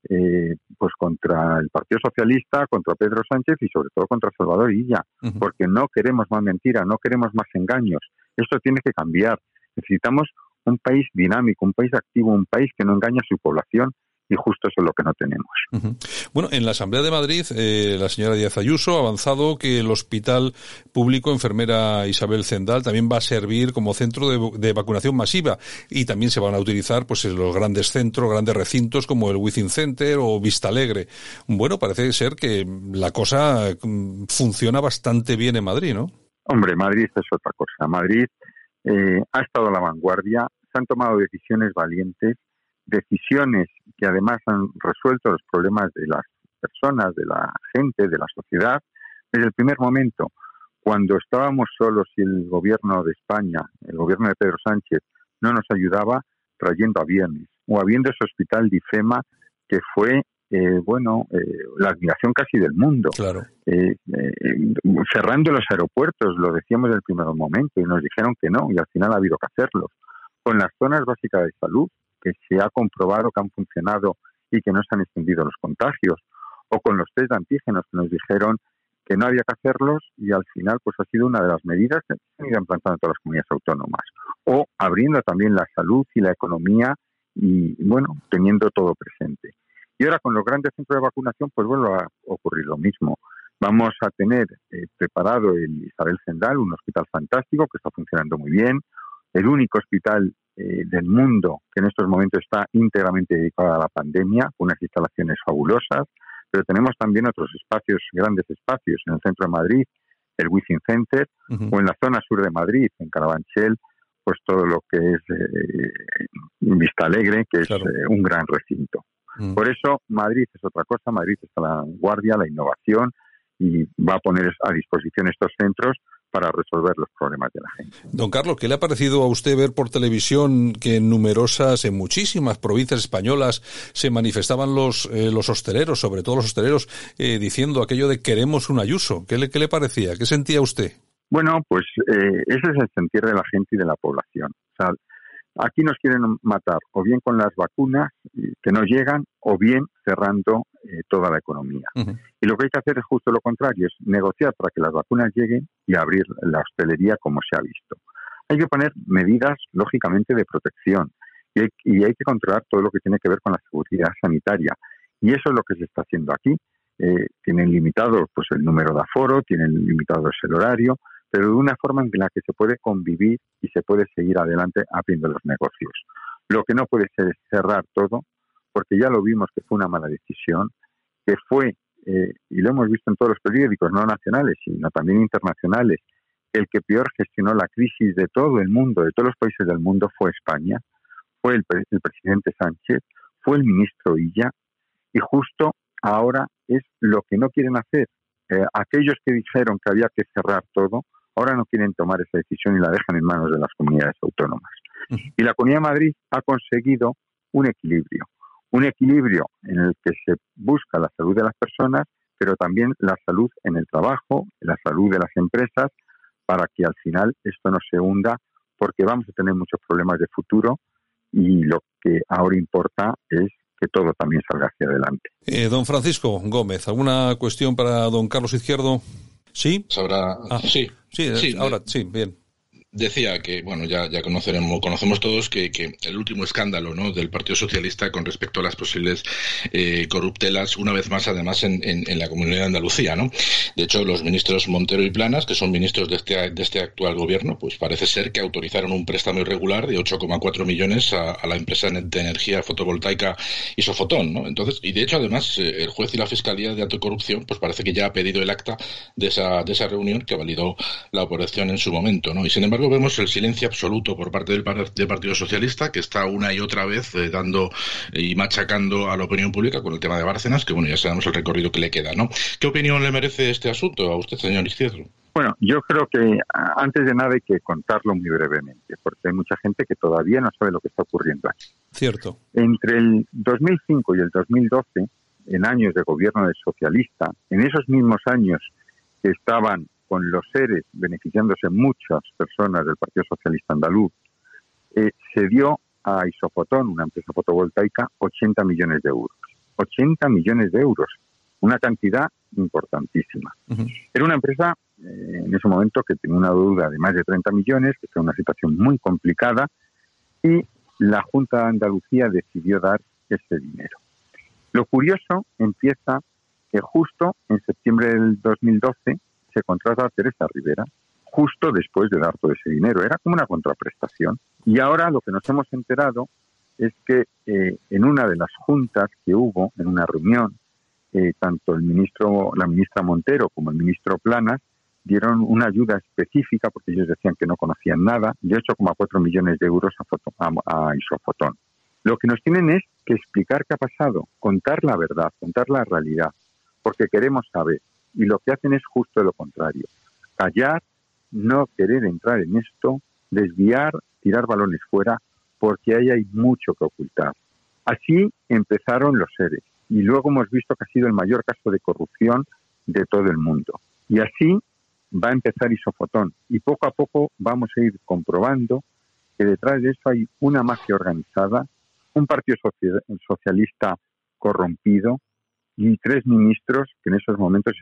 eh, pues contra el Partido Socialista, contra Pedro Sánchez y sobre todo contra Salvador Illa, porque no queremos más mentira, no queremos más engaños. Esto tiene que cambiar. Necesitamos un país dinámico, un país activo, un país que no engaña a su población y justo eso es lo que no tenemos. Bueno, en la Asamblea de Madrid, eh, la señora Díaz Ayuso ha avanzado que el Hospital Público Enfermera Isabel Zendal también va a servir como centro de, vacunación masiva y también se van a utilizar pues los grandes centros, grandes recintos como el Within Center o Vista Alegre. Bueno, parece ser que la cosa mm, funciona bastante bien en Madrid, ¿no? Hombre, Madrid es otra cosa. Madrid eh, ha estado a la vanguardia, se han tomado decisiones valientes decisiones que además han resuelto los problemas de las personas, de la gente, de la sociedad, desde el primer momento, cuando estábamos solos y el gobierno de España, el gobierno de Pedro Sánchez, no nos ayudaba trayendo aviones, o habiendo ese hospital de IFEMA que fue, eh, bueno, eh, la admiración casi del mundo. Claro. Eh, cerrando los aeropuertos, lo decíamos en el primer momento, y nos dijeron que no, y al final ha habido que hacerlo. Con las zonas básicas de salud, que se ha comprobado que han funcionado y que no se han extendido los contagios, o con los test de antígenos que nos dijeron que no había que hacerlos y al final pues ha sido una de las medidas que se han ido implantando todas las comunidades autónomas, o abriendo también la salud y la economía y bueno, teniendo todo presente. Y ahora con los grandes centros de vacunación pues vuelve a ocurrir lo mismo. Vamos a tener eh, preparado el Isabel Zendal, un hospital fantástico que está funcionando muy bien, el único hospital eh, del mundo que en estos momentos está íntegramente dedicado a la pandemia, unas instalaciones fabulosas, pero tenemos también otros espacios, grandes espacios, en el centro de Madrid, el Wizzing Center, o en la zona sur de Madrid, en Carabanchel, pues todo lo que es eh, Vista Alegre, que es eh, un gran recinto. Mm. Por eso Madrid es otra cosa, Madrid está la vanguardia, la innovación y va a poner a disposición estos centros para resolver los problemas de la gente. Don Carlos, ¿qué le ha parecido a usted ver por televisión que en numerosas, en muchísimas provincias españolas se manifestaban los, eh, los hosteleros, sobre todo los hosteleros, eh, diciendo aquello de queremos un Ayuso? ¿Qué le, qué le parecía? ¿Qué sentía usted? Bueno, pues eh, ese es el sentir de la gente y de la población. O sea, aquí nos quieren matar o bien con las vacunas eh, que no llegan o bien cerrando eh, toda la economía. Y lo que hay que hacer es justo lo contrario, es negociar para que las vacunas lleguen y abrir la hostelería como se ha visto. Hay que poner medidas, lógicamente, de protección y hay, y hay que controlar todo lo que tiene que ver con la seguridad sanitaria. Y eso es lo que se está haciendo aquí. Eh, tienen limitado pues, el número de aforo, tienen limitado el horario, pero de una forma en la que se puede convivir y se puede seguir adelante abriendo los negocios. Lo que no puede ser es cerrar todo, porque ya lo vimos que fue una mala decisión, que fue, eh, y lo hemos visto en todos los periódicos, no nacionales, sino también internacionales, el que peor gestionó la crisis de todo el mundo, de todos los países del mundo, fue España, fue el, pre- el presidente Sánchez, fue el ministro Illa, y justo ahora es lo que no quieren hacer. Eh, aquellos que dijeron que había que cerrar todo, ahora no quieren tomar esa decisión y la dejan en manos de las comunidades autónomas. Y la Comunidad de Madrid ha conseguido un equilibrio, un equilibrio en el que se busca la salud de las personas, pero también la salud en el trabajo, la salud de las empresas, para que al final esto no se hunda, porque vamos a tener muchos problemas de futuro y lo que ahora importa es que todo también salga hacia adelante. Eh, don Francisco Gómez, ¿alguna cuestión para don Carlos Izquierdo? ¿Sí? Sabrá, Ah, sí, Sí, Sí, ahora sí, bien. Decía que, bueno, ya, ya conoceremos, conocemos todos que, que el último escándalo ¿no? del Partido Socialista con respecto a las posibles eh, corruptelas, una vez más, además, en, en, la comunidad de Andalucía. ¿no? De hecho, los ministros Montero y Planas, que son ministros de este, de este actual gobierno, pues parece ser que autorizaron un préstamo irregular de 8,4 millones a, a, la empresa de energía fotovoltaica Isofotón. ¿no? Entonces, y de hecho, además, eh, el juez y la Fiscalía de Anticorrupción, pues parece que ya ha pedido el acta de esa, de esa reunión que validó la operación en su momento. ¿no? Y sin embargo, vemos el silencio absoluto por parte del, del Partido Socialista, que está una y otra vez eh, dando y machacando a la opinión pública con el tema de Bárcenas, que bueno, ya sabemos el recorrido que le queda, ¿no? ¿Qué opinión le merece este asunto a usted, señor Izquierdo? Bueno, yo creo que antes de nada hay que contarlo muy brevemente, porque hay mucha gente que todavía no sabe lo que está ocurriendo aquí. Cierto. Entre el 2005 y el 2012, en años de gobierno del socialista, en esos mismos años que estaban con los seres beneficiándose muchas personas del Partido Socialista Andaluz, eh, se dio a Isofotón, una empresa fotovoltaica, 80 millones de euros. 80 millones de euros, una cantidad importantísima. Era una empresa eh, en ese momento que tenía una deuda de más de 30 millones, que estaba en una situación muy complicada, y la Junta de Andalucía decidió dar ese dinero. Lo curioso empieza que justo en septiembre del 2012 se contrata a Teresa Rivera, justo después de dar todo ese dinero. Era como una contraprestación. Y ahora lo que nos hemos enterado es que eh, en una de las juntas que hubo, en una reunión, eh, tanto el ministro, la ministra Montero como el ministro Planas dieron una ayuda específica, porque ellos decían que no conocían nada, de 8,4 millones de euros a, foto, a, a Isofotón. Lo que nos tienen es que explicar qué ha pasado, contar la verdad, contar la realidad, porque queremos saber. Y lo que hacen es justo lo contrario. Callar, no querer entrar en esto, desviar, tirar balones fuera, porque ahí hay mucho que ocultar. Así empezaron los seres. Y luego hemos visto que ha sido el mayor caso de corrupción de todo el mundo. Y así va a empezar Isofotón. Y poco a poco vamos a ir comprobando que detrás de eso hay una mafia organizada, un partido socialista corrompido y tres ministros que en esos momentos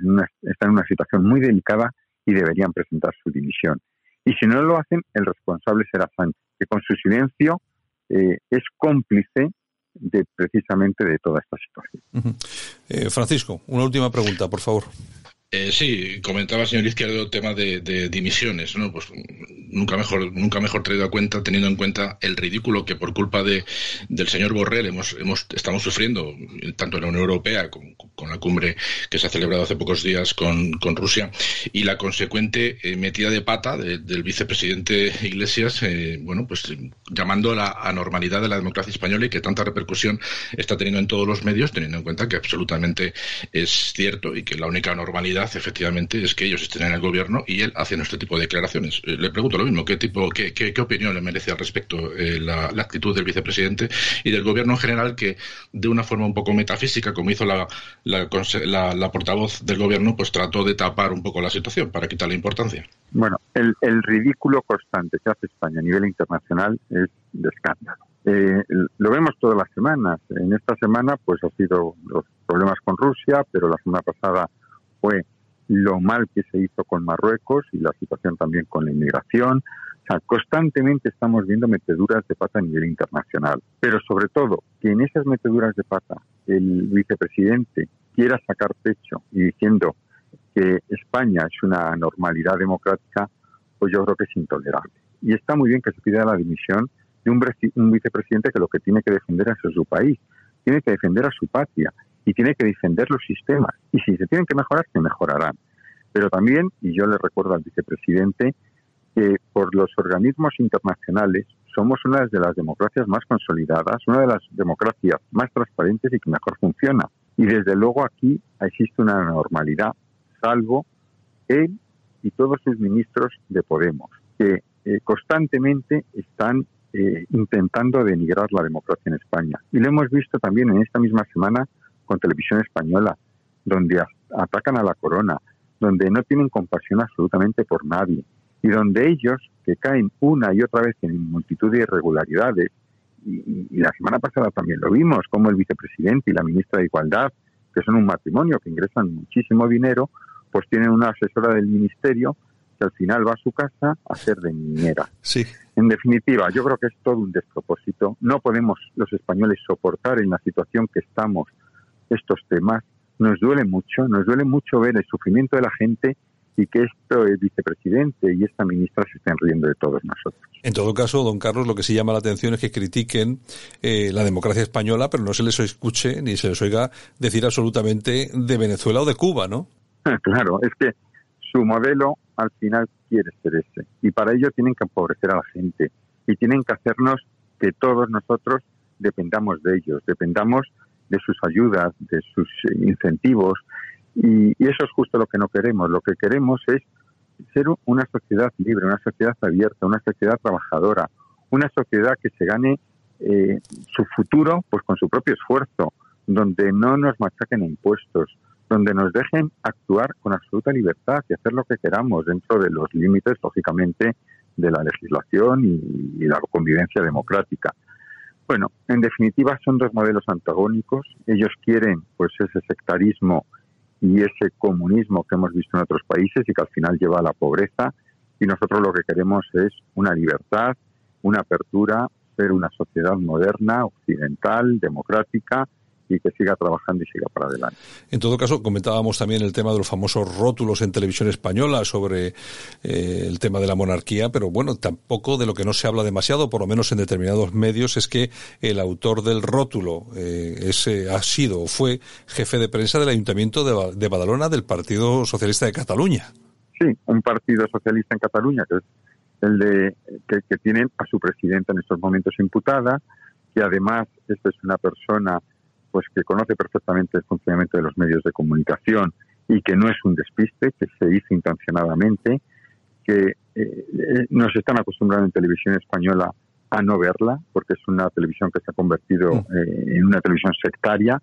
están en una situación muy delicada y deberían presentar su dimisión. Y si no lo hacen, el responsable será Sánchez, que con su silencio eh, es cómplice de precisamente de toda esta situación. Eh, Francisco, una última pregunta, por favor. Eh, sí, comentaba señor Izquierdo el tema de, de, dimisiones, ¿no? Pues nunca mejor, nunca mejor traído a cuenta, teniendo en cuenta el ridículo que por culpa de, del señor Borrell hemos, hemos, estamos sufriendo, tanto en la Unión Europea, con, con la cumbre que se ha celebrado hace pocos días con, con Rusia, y la consecuente eh, metida de pata de, del vicepresidente Iglesias, eh, bueno, pues llamando a la anormalidad de la democracia española y que tanta repercusión está teniendo en todos los medios, teniendo en cuenta que absolutamente es cierto y que la única normalidad efectivamente, es que ellos estén en el gobierno y él haciendo este tipo de declaraciones. Eh, le pregunto lo mismo, ¿qué tipo, qué, qué, qué opinión le merece al respecto eh, la, actitud del vicepresidente y del gobierno en general que de una forma un poco metafísica, como hizo la, la, la, la portavoz del gobierno, pues trató de tapar un poco la situación para quitarle importancia? Bueno, el, el ridículo constante que hace España a nivel internacional es de escándalo. Eh, lo vemos todas las semanas. En esta semana, pues ha sido los problemas con Rusia, pero la semana pasada fue lo mal que se hizo con Marruecos y la situación también con la inmigración. O sea, constantemente estamos viendo meteduras de pata a nivel internacional. Pero sobre todo, que en esas meteduras de pata el vicepresidente quiera sacar pecho y diciendo que España es una normalidad democrática, pues yo creo que es intolerable. Y está muy bien que se pida la dimisión de un, vicepresidente que lo que tiene que defender es su país, tiene que defender a su patria y tiene que defender los sistemas. Y si se tienen que mejorar, se mejorarán. Pero también, y yo le recuerdo al vicepresidente, que por los organismos internacionales somos una de las democracias más consolidadas, una de las democracias más transparentes y que mejor funciona. Y desde luego aquí existe una normalidad, salvo él y todos sus ministros de Podemos, que eh, constantemente están eh, intentando denigrar la democracia en España. Y lo hemos visto también en esta misma semana con Televisión Española, donde atacan a la corona, donde no tienen compasión absolutamente por nadie y donde ellos, que caen una y otra vez en multitud de irregularidades, y, y, la semana pasada también lo vimos, como el vicepresidente y la ministra de Igualdad, que son un matrimonio, que ingresan muchísimo dinero, pues tienen una asesora del ministerio que al final va a su casa a ser de niñera. Sí. En definitiva, yo creo que es todo un despropósito. No podemos los españoles soportar en la situación que estamos estos temas. Nos duele mucho, nos duele mucho ver el sufrimiento de la gente y que esto el vicepresidente y esta ministra se estén riendo de todos nosotros. En todo caso, don Carlos, lo que sí llama la atención es que critiquen eh, la democracia española, pero no se les escuche ni se les oiga decir absolutamente de Venezuela o de Cuba, ¿no? Claro, es que su modelo al final quiere ser ese. Y para ello tienen que empobrecer a la gente y tienen que hacernos que todos nosotros dependamos de ellos, dependamos de sus ayudas, de sus incentivos. Y, eso es justo lo que no queremos. Lo que queremos es ser una sociedad libre, una sociedad abierta, una sociedad trabajadora, una sociedad que se gane eh, su futuro pues con su propio esfuerzo, donde no nos machaquen impuestos, donde nos dejen actuar con absoluta libertad y hacer lo que queramos dentro de los límites, lógicamente, de la legislación y la convivencia democrática. Bueno, en definitiva son dos modelos antagónicos. Ellos quieren pues ese sectarismo y ese comunismo que hemos visto en otros países y que al final lleva a la pobreza. Y nosotros lo que queremos es una libertad, una apertura, ser una sociedad moderna, occidental, democrática, y que siga trabajando y siga para adelante. En todo caso, comentábamos también el tema de los famosos rótulos en televisión española sobre eh, el tema de la monarquía, pero bueno, tampoco de lo que no se habla demasiado, por lo menos en determinados medios, es que el autor del rótulo eh, ese ha sido o fue jefe de prensa del Ayuntamiento de, de Badalona del Partido Socialista de Cataluña. Sí, un partido socialista en Cataluña, que es el de que, que tienen a su presidenta en estos momentos imputada, que además esta es una persona pues que conoce perfectamente el funcionamiento de los medios de comunicación y que no es un despiste, que se hizo intencionadamente, que eh, nos están acostumbrando en televisión española a no verla, porque es una televisión que se ha convertido eh, en una televisión sectaria,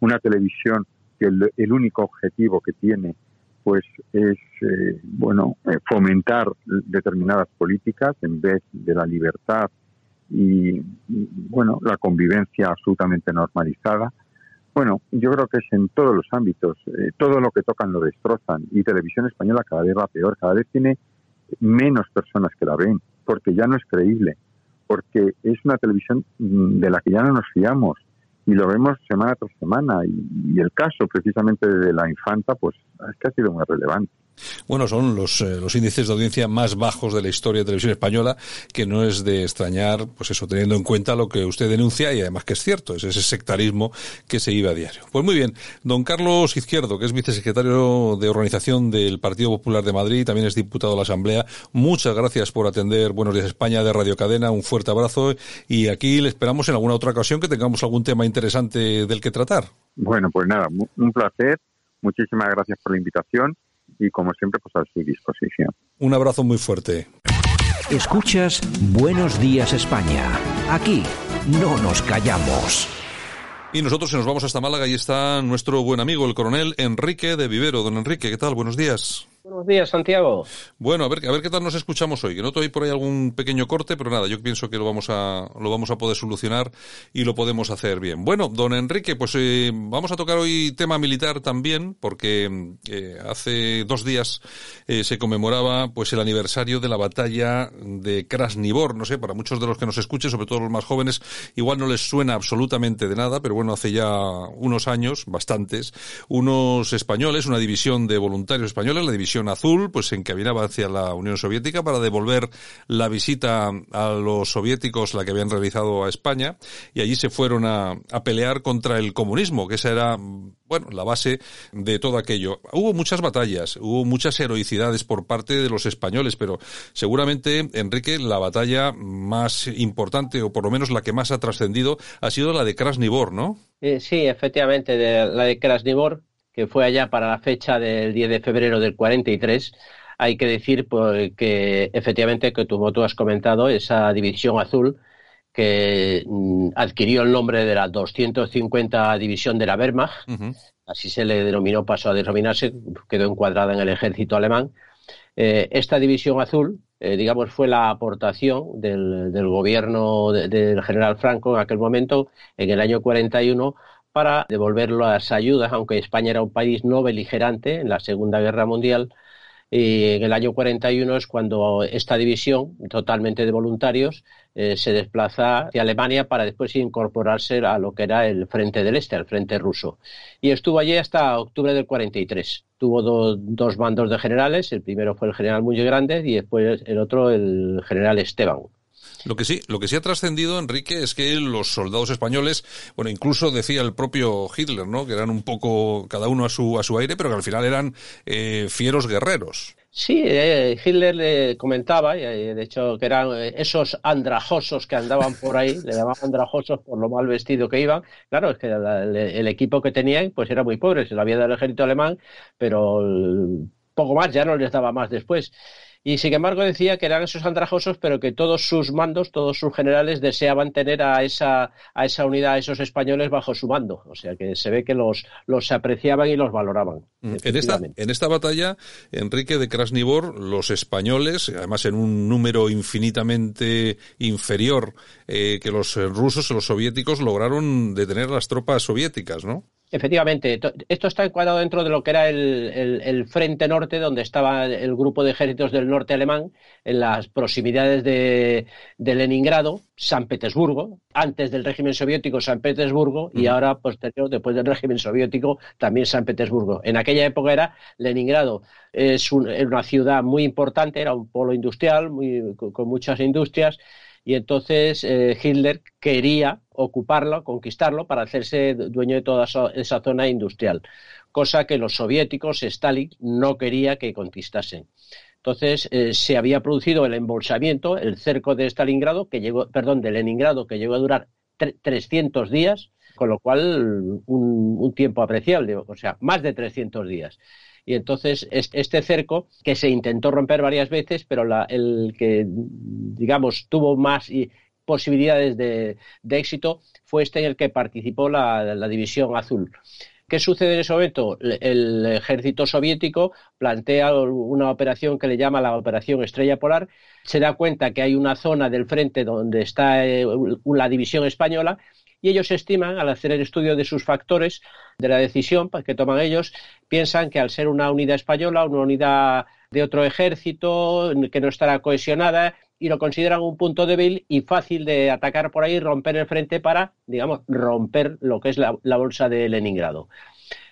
una televisión que el, el único objetivo que tiene pues es eh, bueno fomentar determinadas políticas en vez de la libertad y, bueno, la convivencia absolutamente normalizada. Bueno, yo creo que es en todos los ámbitos, eh, todo lo que tocan lo destrozan y Televisión Española cada vez va peor, cada vez tiene menos personas que la ven, porque ya no es creíble, porque es una televisión de la que ya no nos fiamos y lo vemos semana tras semana. Y, y el caso precisamente de la infanta, pues es que ha sido muy relevante. Bueno, son los, eh, los índices de audiencia más bajos de la historia de televisión española, que no es de extrañar, pues eso, teniendo en cuenta lo que usted denuncia y además que es cierto, es ese sectarismo que se iba a diario. Pues muy bien, don Carlos Izquierdo, que es vicesecretario de organización del Partido Popular de Madrid, también es diputado de la Asamblea, muchas gracias por atender Buenos Días España de Radio Cadena, un fuerte abrazo y aquí le esperamos en alguna otra ocasión que tengamos algún tema interesante del que tratar. Bueno, pues nada, un placer, muchísimas gracias por la invitación y como siempre pues a su disposición. Un abrazo muy fuerte. Escuchas Buenos Días España. Aquí no nos callamos. Y nosotros se nos vamos hasta Málaga y está nuestro buen amigo, el coronel Enrique de Vivero. Don Enrique, ¿qué tal? Buenos días. Buenos días, Santiago. Bueno, a ver, a ver qué tal nos escuchamos hoy. Que noto ahí por ahí algún pequeño corte, pero nada, yo pienso que lo vamos a, lo vamos a poder solucionar y lo podemos hacer bien. Bueno, don Enrique, pues eh, vamos a tocar hoy tema militar también, porque eh, hace dos días eh, se conmemoraba pues el aniversario de la batalla de Krasnivor. No sé, para muchos de los que nos escuchen, sobre todo los más jóvenes, igual no les suena absolutamente de nada, pero bueno, hace ya unos años, bastantes, unos españoles, una división de voluntarios españoles, la división azul, pues se encaminaba hacia la Unión Soviética para devolver la visita a los soviéticos, la que habían realizado a España, y allí se fueron a, a pelear contra el comunismo, que esa era, bueno, la base de todo aquello. Hubo muchas batallas, hubo muchas heroicidades por parte de los españoles, pero seguramente, Enrique, la batalla más importante, o por lo menos la que más ha trascendido, ha sido la de Krasnivor, ¿no? Eh, sí, efectivamente, la de Krasnivor, que fue allá para la fecha del 10 de febrero del 43, hay que decir pues, que efectivamente, que como tú has comentado, esa división azul que mm, adquirió el nombre de la 250 División de la Wehrmacht, uh -huh. así se le denominó, pasó a denominarse, quedó encuadrada en el ejército alemán. Eh, esta División Azul, eh, digamos, fue la aportación del, del gobierno de, del general Franco en aquel momento, en el año 41, para devolver las ayudas, aunque España era un país no beligerante en la Segunda Guerra Mundial. Y en el año 41 es cuando esta división, totalmente de voluntarios, eh, se desplaza hacia Alemania para después incorporarse a lo que era el Frente del Este, al Frente ruso. Y estuvo allí hasta octubre del 43. Tuvo do, dos bandos de generales, el primero fue el general Muñoz Grande y después el otro el general Esteban. Lo que sí, lo que sí ha trascendido, Enrique, es que los soldados españoles, bueno, incluso decía el propio Hitler, ¿no? Que eran un poco cada uno a su a su aire, pero que al final eran eh, fieros guerreros. Sí, eh, Hitler le comentaba, y de hecho, que eran esos andrajosos que andaban por ahí, le llamaban andrajosos por lo mal vestido que iban. Claro, es que el, equipo que tenían, pues era muy pobre, se lo había dado el ejército alemán, pero poco más, ya no les daba más después y sin embargo decía que eran esos andrajosos, pero que todos sus mandos, todos sus generales deseaban tener a esa, a esa unidad, a esos españoles bajo su mando. O sea que se ve que los, los apreciaban y los valoraban. En esta, en esta batalla, Enrique de Krasnivor, los españoles, además en un número infinitamente inferior eh, que los rusos o los soviéticos, lograron detener las tropas soviéticas, ¿no? Efectivamente, esto está encuadrado dentro de lo que era el, el, el, frente norte, donde estaba el grupo de ejércitos del norte alemán, en las proximidades de, de Leningrado, San Petersburgo, antes del régimen soviético San Petersburgo y ahora posterior, después del régimen soviético, también San Petersburgo. En aquella época era Leningrado, es un, era una ciudad muy importante, era un polo industrial muy, con muchas industrias y entonces eh, Hitler quería ocuparlo, conquistarlo para hacerse dueño de toda esa, zona industrial, cosa que los soviéticos, Stalin, no quería que conquistasen. Entonces eh, se había producido el embolsamiento, el cerco de Stalingrado, que llegó, perdón, de Leningrado, que llegó a durar 300 días, con lo cual un, un tiempo apreciable, o sea, más de 300 días y entonces este cerco que se intentó romper varias veces, pero la, el que digamos tuvo más posibilidades de, éxito fue este en el que participó la, la división azul. ¿Qué sucede en ese momento? El ejército soviético plantea una operación que le llama la Operación Estrella Polar. Se da cuenta que hay una zona del frente donde está eh, la división española y ellos estiman, al hacer el estudio de sus factores de la decisión que toman ellos, piensan que al ser una unidad española, una unidad de otro ejército que no estará cohesionada, y lo consideran un punto débil y fácil de atacar por ahí, romper el frente para, digamos, romper lo que es la, bolsa de Leningrado.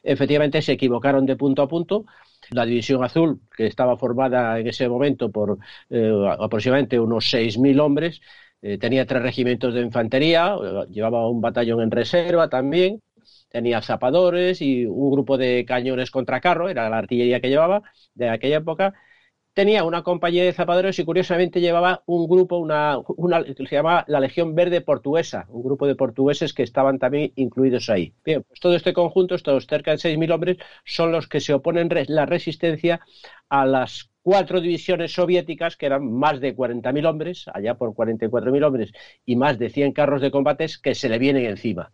Efectivamente, se equivocaron de punto a punto. La División Azul, que estaba formada en ese momento por eh, aproximadamente unos 6.000 hombres, eh, tenía tres regimientos de infantería, eh, llevaba un batallón en reserva también, tenía zapadores y un grupo de cañones contra carro, era la artillería que llevaba de aquella época, tenía una compañía de zapaderos y curiosamente llevaba un grupo, una, una que se llamaba la Legión Verde Portuguesa, un grupo de portugueses que estaban también incluidos ahí. Bien, pues todo este conjunto, estos cerca de 6.000 hombres, son los que se oponen la resistencia a las cuatro divisiones soviéticas, que eran más de 40.000 hombres, allá por 44.000 hombres, y más de 100 carros de combates que se le vienen encima.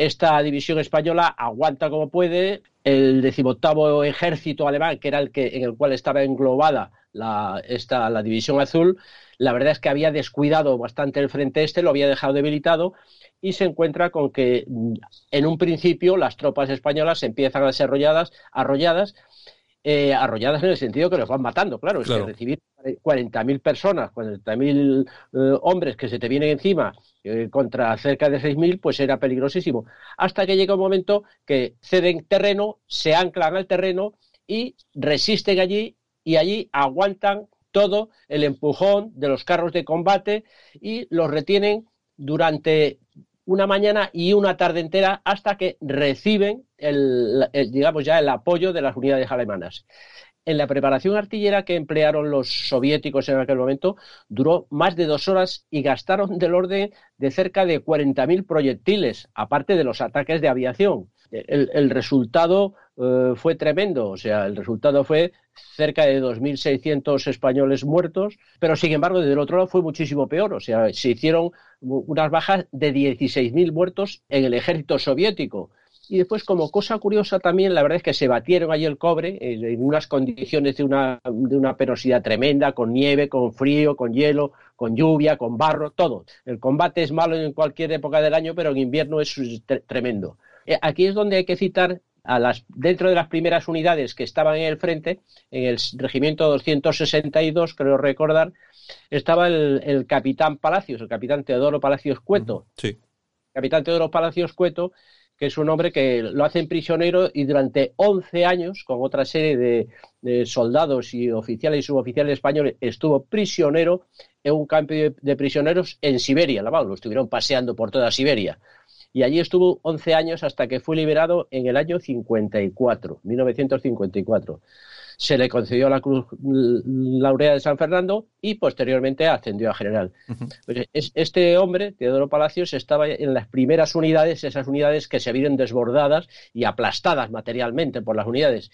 Esta división española aguanta como puede. El decimoctavo ejército alemán, que era el que en el cual estaba englobada la, esta, la división azul, la verdad es que había descuidado bastante el frente este, lo había dejado debilitado y se encuentra con que en un principio las tropas españolas empiezan a ser arrolladas, arrolladas eh, arrolladas en el sentido que los van matando, claro, Claro. es que recibir 40.000 personas, 40.000 eh, hombres que se te vienen encima eh, contra cerca de 6.000, pues era peligrosísimo. Hasta que llega un momento que ceden terreno, se anclan al terreno y resisten allí y allí aguantan todo el empujón de los carros de combate y los retienen durante una mañana y una tarde entera hasta que reciben el, digamos ya el apoyo de las unidades alemanas. En la preparación artillera que emplearon los soviéticos en aquel momento duró más de dos horas y gastaron del orden de cerca de 40.000 proyectiles, aparte de los ataques de aviación. El, el resultado eh, fue tremendo, o sea, el resultado fue cerca de 2.600 españoles muertos, pero sin embargo, desde el otro lado fue muchísimo peor, o sea, se hicieron unas bajas de 16.000 muertos en el ejército soviético. Y después, como cosa curiosa también, la verdad es que se batieron allí el cobre en, en unas condiciones de una, de una penosidad tremenda, con nieve, con frío, con hielo, con lluvia, con barro, todo. El combate es malo en cualquier época del año, pero en invierno es tre tremendo. Eh, Aquí es donde hay que citar a las, dentro de las primeras unidades que estaban en el frente, en el regimiento 262, creo recordar, estaba el, el capitán Palacios, el capitán Teodoro Palacios Cueto. Sí. Capitán Teodoro Palacios Cueto, que es un hombre que lo hacen prisionero y durante 11 años, con otra serie de, soldados y oficiales y suboficiales españoles, estuvo prisionero en un campo de, de prisioneros en Siberia. La, lo estuvieron paseando por toda Siberia y allí estuvo 11 años hasta que fue liberado en el año 54, 1954. Se le concedió la Cruz Laurea de San Fernando y posteriormente ascendió a general. Uh -huh. pues es, este hombre, Teodoro Palacios, estaba en las primeras unidades, esas unidades que se vieron desbordadas y aplastadas materialmente por las unidades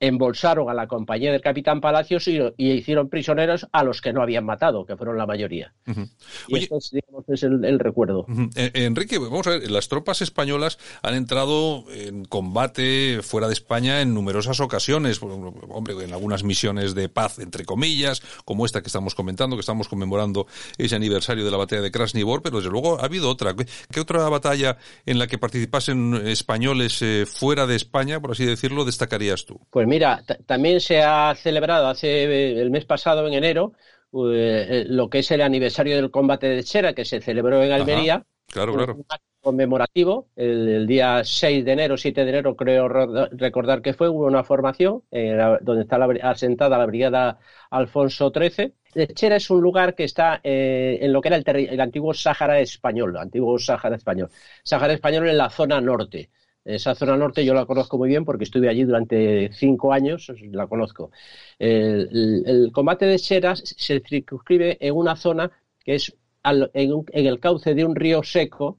embolsaron a la compañía del capitán Palacios y, y, hicieron prisioneros a los que no habían matado, que fueron la mayoría. Uh -huh. Y Oye, este es, digamos, es el, el recuerdo. Uh -huh. eh, Enrique, vamos a ver, las tropas españolas han entrado en combate fuera de España en numerosas ocasiones, hombre, en algunas misiones de paz, entre comillas, como esta que estamos comentando, que estamos conmemorando ese aniversario de la batalla de Krasnivor, pero desde luego ha habido otra. ¿Qué, qué otra batalla en la que participasen españoles eh, fuera de España, por así decirlo, destacarías tú? Pues mira, también se ha celebrado hace el mes pasado, en enero, eh, lo que es el aniversario del combate de Chera, que se celebró en Almería. Ajá, claro, claro. Un acto conmemorativo, el, el, día 6 de enero, 7 de enero, creo recordar que fue, hubo una formación eh, donde está la, asentada la brigada Alfonso XIII. Chera es un lugar que está eh, en lo que era el, el antiguo Sáhara español, antiguo Sáhara español. Sáhara español en la zona norte. Esa zona norte yo la conozco muy bien porque estuve allí durante cinco años, la conozco. El, combate de Cheras se circunscribe en una zona que es en, el cauce de un río seco.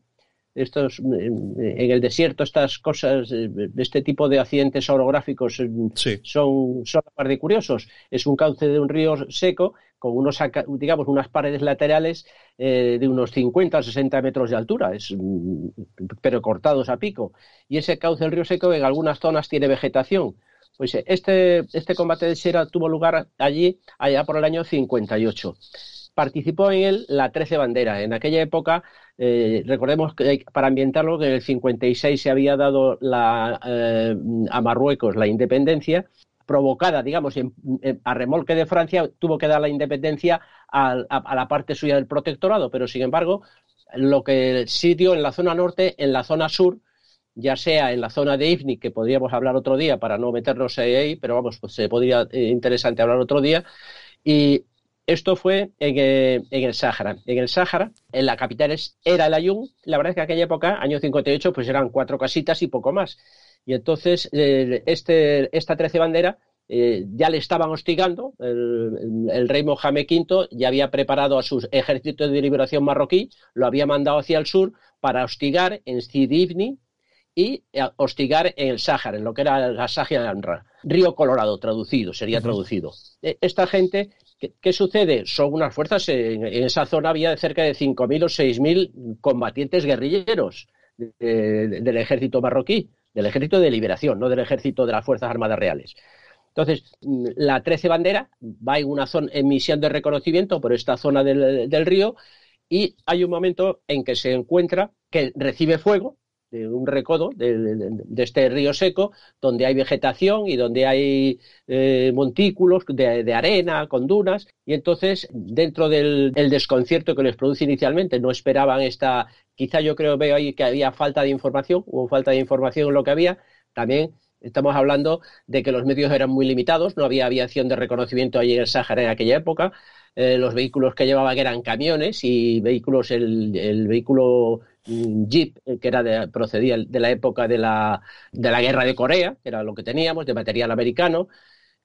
Estos, en el desierto estas cosas, de este tipo de accidentes orográficos sí. son, son de curiosos. Es un cauce de un río seco con unos, digamos, unas paredes laterales eh, de unos 50 o 60 metros de altura, es, pero cortados a pico. Y ese cauce del río seco en algunas zonas tiene vegetación. Pues este, este combate de Sierra tuvo lugar allí, allá por el año 58. Participó en él la 13 bandera. En aquella época, eh, recordemos que para ambientarlo, que en el 56 se había dado la, eh, a Marruecos la independencia, provocada, digamos, a remolque de Francia, tuvo que dar la independencia a, la parte suya del protectorado, pero sin embargo, lo que sí dio en la zona norte, en la zona sur, ya sea en la zona de Ifni, que podríamos hablar otro día para no meternos ahí, pero vamos, pues se podría eh, interesante hablar otro día. Y esto fue eh, en, el Sáhara. En el Sáhara, en la capital era el Ayun. La verdad es que en aquella época, año 58, pues eran cuatro casitas y poco más. Y entonces, eh, este, esta trece bandera ya le estaban hostigando. El, rey Mohamed V ya había preparado a sus ejércitos de liberación marroquí, lo había mandado hacia el sur para hostigar en Sidibni, y eh, hostigar en el Sáhara, en lo que era la Sáhara, Río Colorado, traducido, sería traducido. E, esta gente, ¿qué, sucede? Son unas fuerzas, en, esa zona había cerca de 5.000 o 6.000 combatientes guerrilleros del ejército marroquí, del ejército de liberación, no del ejército de las Fuerzas Armadas Reales. Entonces, mm, la 13 bandera va en una zona, en misión de reconocimiento por esta zona del río y hay un momento en que se encuentra que recibe fuego, de un recodo de, este río seco, donde hay vegetación y donde hay eh, montículos de, arena con dunas. Y entonces, dentro del desconcierto que les produce inicialmente, no esperaban esta. Quizá yo creo veo ahí que había falta de información, hubo falta de información en lo que había. También estamos hablando de que los medios eran muy limitados, no había aviación de reconocimiento allí en el Sáhara en aquella época. Eh, los vehículos que llevaban eran camiones y vehículos, el, el vehículo Jeep, eh, que era de, procedía de la época de la, de la guerra de Corea, que era lo que teníamos, de material americano.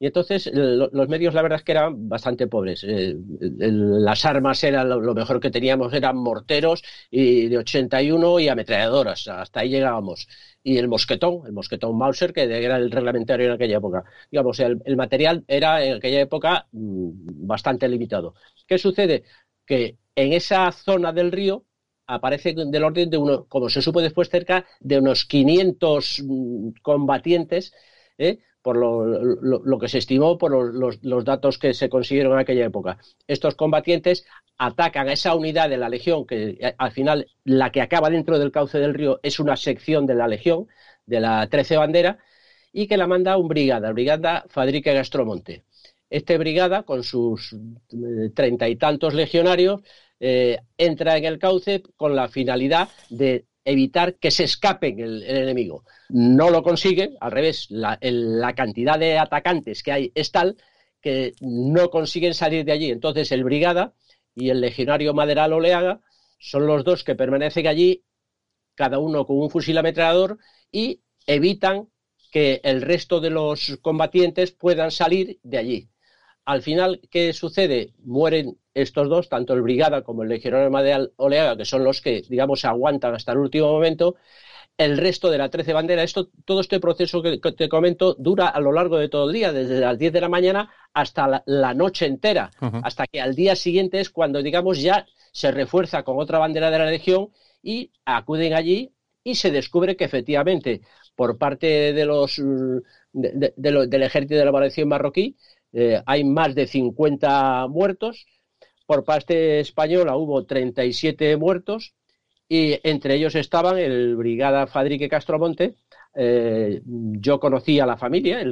Y entonces los medios, la verdad es que eran bastante pobres. Eh, las armas eran lo, mejor que teníamos, eran morteros y de 81 y ametralladoras. Hasta ahí llegábamos. Y el mosquetón, el mosquetón Mauser, que era el reglamentario en aquella época. Digamos, el, el material era en aquella época mm, bastante limitado. ¿Qué sucede? Que en esa zona del río aparece del orden de uno, como se supo después, cerca de unos 500 mm, combatientes, ¿eh? por lo, que se estimó por los, datos que se consiguieron en aquella época. Estos combatientes atacan a esa unidad de la Legión, que eh, al final la que acaba dentro del cauce del río es una sección de la Legión, de la 13 bandera, y que la manda un brigada, brigada Fadrique Gastromonte. Este brigada, con sus eh, treinta y tantos legionarios, eh, entra en el cauce con la finalidad de evitar que se escape el, enemigo. No lo consigue, al revés, la, cantidad de atacantes que hay es tal que no consiguen salir de allí. Entonces el brigada y el legionario Maderal Oleaga son los dos que permanecen allí, cada uno con un fusil ametrallador, y evitan que el resto de los combatientes puedan salir de allí. Al final, ¿qué sucede? Mueren estos dos, tanto el Brigada como el Legionario Madeal Oleaga, que son los que, digamos, aguantan hasta el último momento. El resto de la 13 bandera, esto, todo este proceso que, te comento dura a lo largo de todo el día, desde las 10 de la mañana hasta la, noche entera, hasta que al día siguiente es cuando, digamos, ya se refuerza con otra bandera de la Legión y acuden allí y se descubre que efectivamente por parte de los del ejército de la Guardia marroquí eh, hay más de 50 muertos. Por parte española hubo 37 muertos y entre ellos estaban el brigada Fadrique Castromonte. Eh, yo conocí a la familia,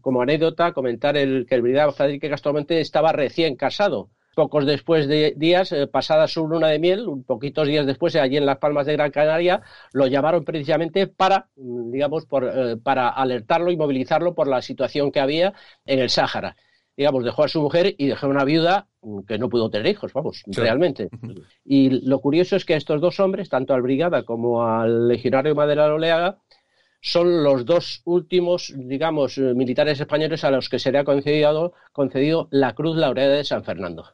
como anécdota, comentar el, que el brigada Fadrique Castromonte estaba recién casado. Pocos después de días, eh, pasada su luna de miel, un poquitos días después, allí en las Palmas de Gran Canaria, lo llamaron precisamente para, mm, digamos, por, para alertarlo y movilizarlo por la situación que había en el Sáhara. Digamos, dejó a su mujer y dejó una viuda que no pudo tener hijos, vamos, realmente. Y lo curioso es que estos dos hombres, tanto al Brigada como al legionario Madera Oleaga, son los dos últimos, digamos, militares españoles a los que se le ha concedido, concedido la Cruz Laureada de San Fernando.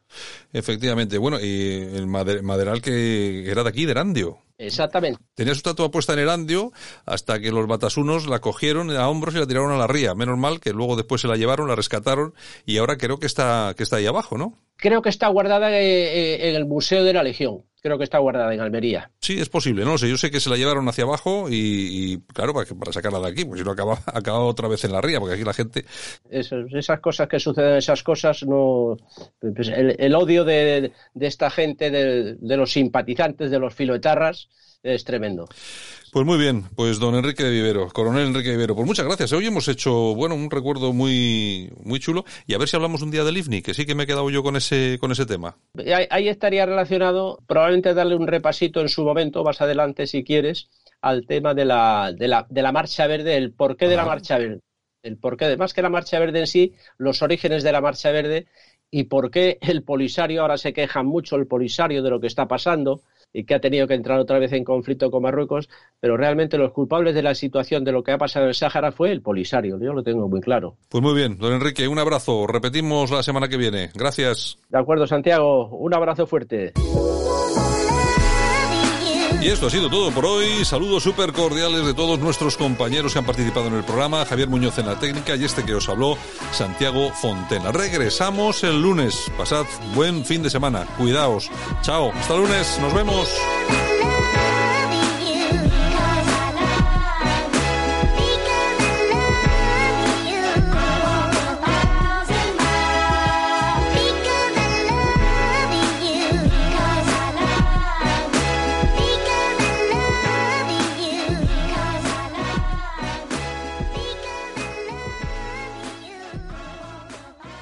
Efectivamente. Bueno, y el maderal que era de aquí, de Erandio. Exactamente. Tenía su estatua puesta en Erandio hasta que los batasunos la cogieron a hombros y la tiraron a la ría. Menos mal que luego después se la llevaron, la rescataron y ahora creo que está, que está ahí abajo, ¿no? Creo que está guardada eh, eh, en el Museo de la Legión. Creo que está guardada en Almería. Sí, es posible, no lo sé. Yo sé que se la llevaron hacia abajo y, y, claro, para, para sacarla de aquí, pues si no acaba, acaba otra vez en la ría, porque aquí la gente. Esas, esas cosas que suceden, esas cosas, no. Pues el, el, odio de, de esta gente, de, de, los simpatizantes, de los filoetarras, es tremendo. Pues muy bien, pues don Enrique de Vivero, coronel Enrique de Vivero, pues muchas gracias. Hoy hemos hecho, bueno, un recuerdo muy, muy chulo y a ver si hablamos un día del IFNI, que sí que me he quedado yo con ese, con ese tema. Ahí, ahí estaría relacionado, probablemente darle un repasito en su momento, más adelante si quieres, al tema de la, de la, de la marcha verde, el porqué de la marcha verde. El porqué, de, más que la marcha verde en sí, los orígenes de la marcha verde y por qué el Polisario, ahora se queja mucho el Polisario de lo que está pasando, y que ha tenido que entrar otra vez en conflicto con Marruecos, pero realmente los culpables de la situación de lo que ha pasado en el Sáhara fue el Polisario, yo lo tengo muy claro. Pues muy bien, don Enrique, un abrazo, repetimos la semana que viene, gracias. De acuerdo, Santiago, un abrazo fuerte. Y esto ha sido todo por hoy. Saludos súper cordiales de todos nuestros compañeros que han participado en el programa. Javier Muñoz en la técnica y este que os habló, Santiago Fontena. Regresamos el lunes. Pasad buen fin de semana. Cuidaos. Chao. Hasta lunes. Nos vemos.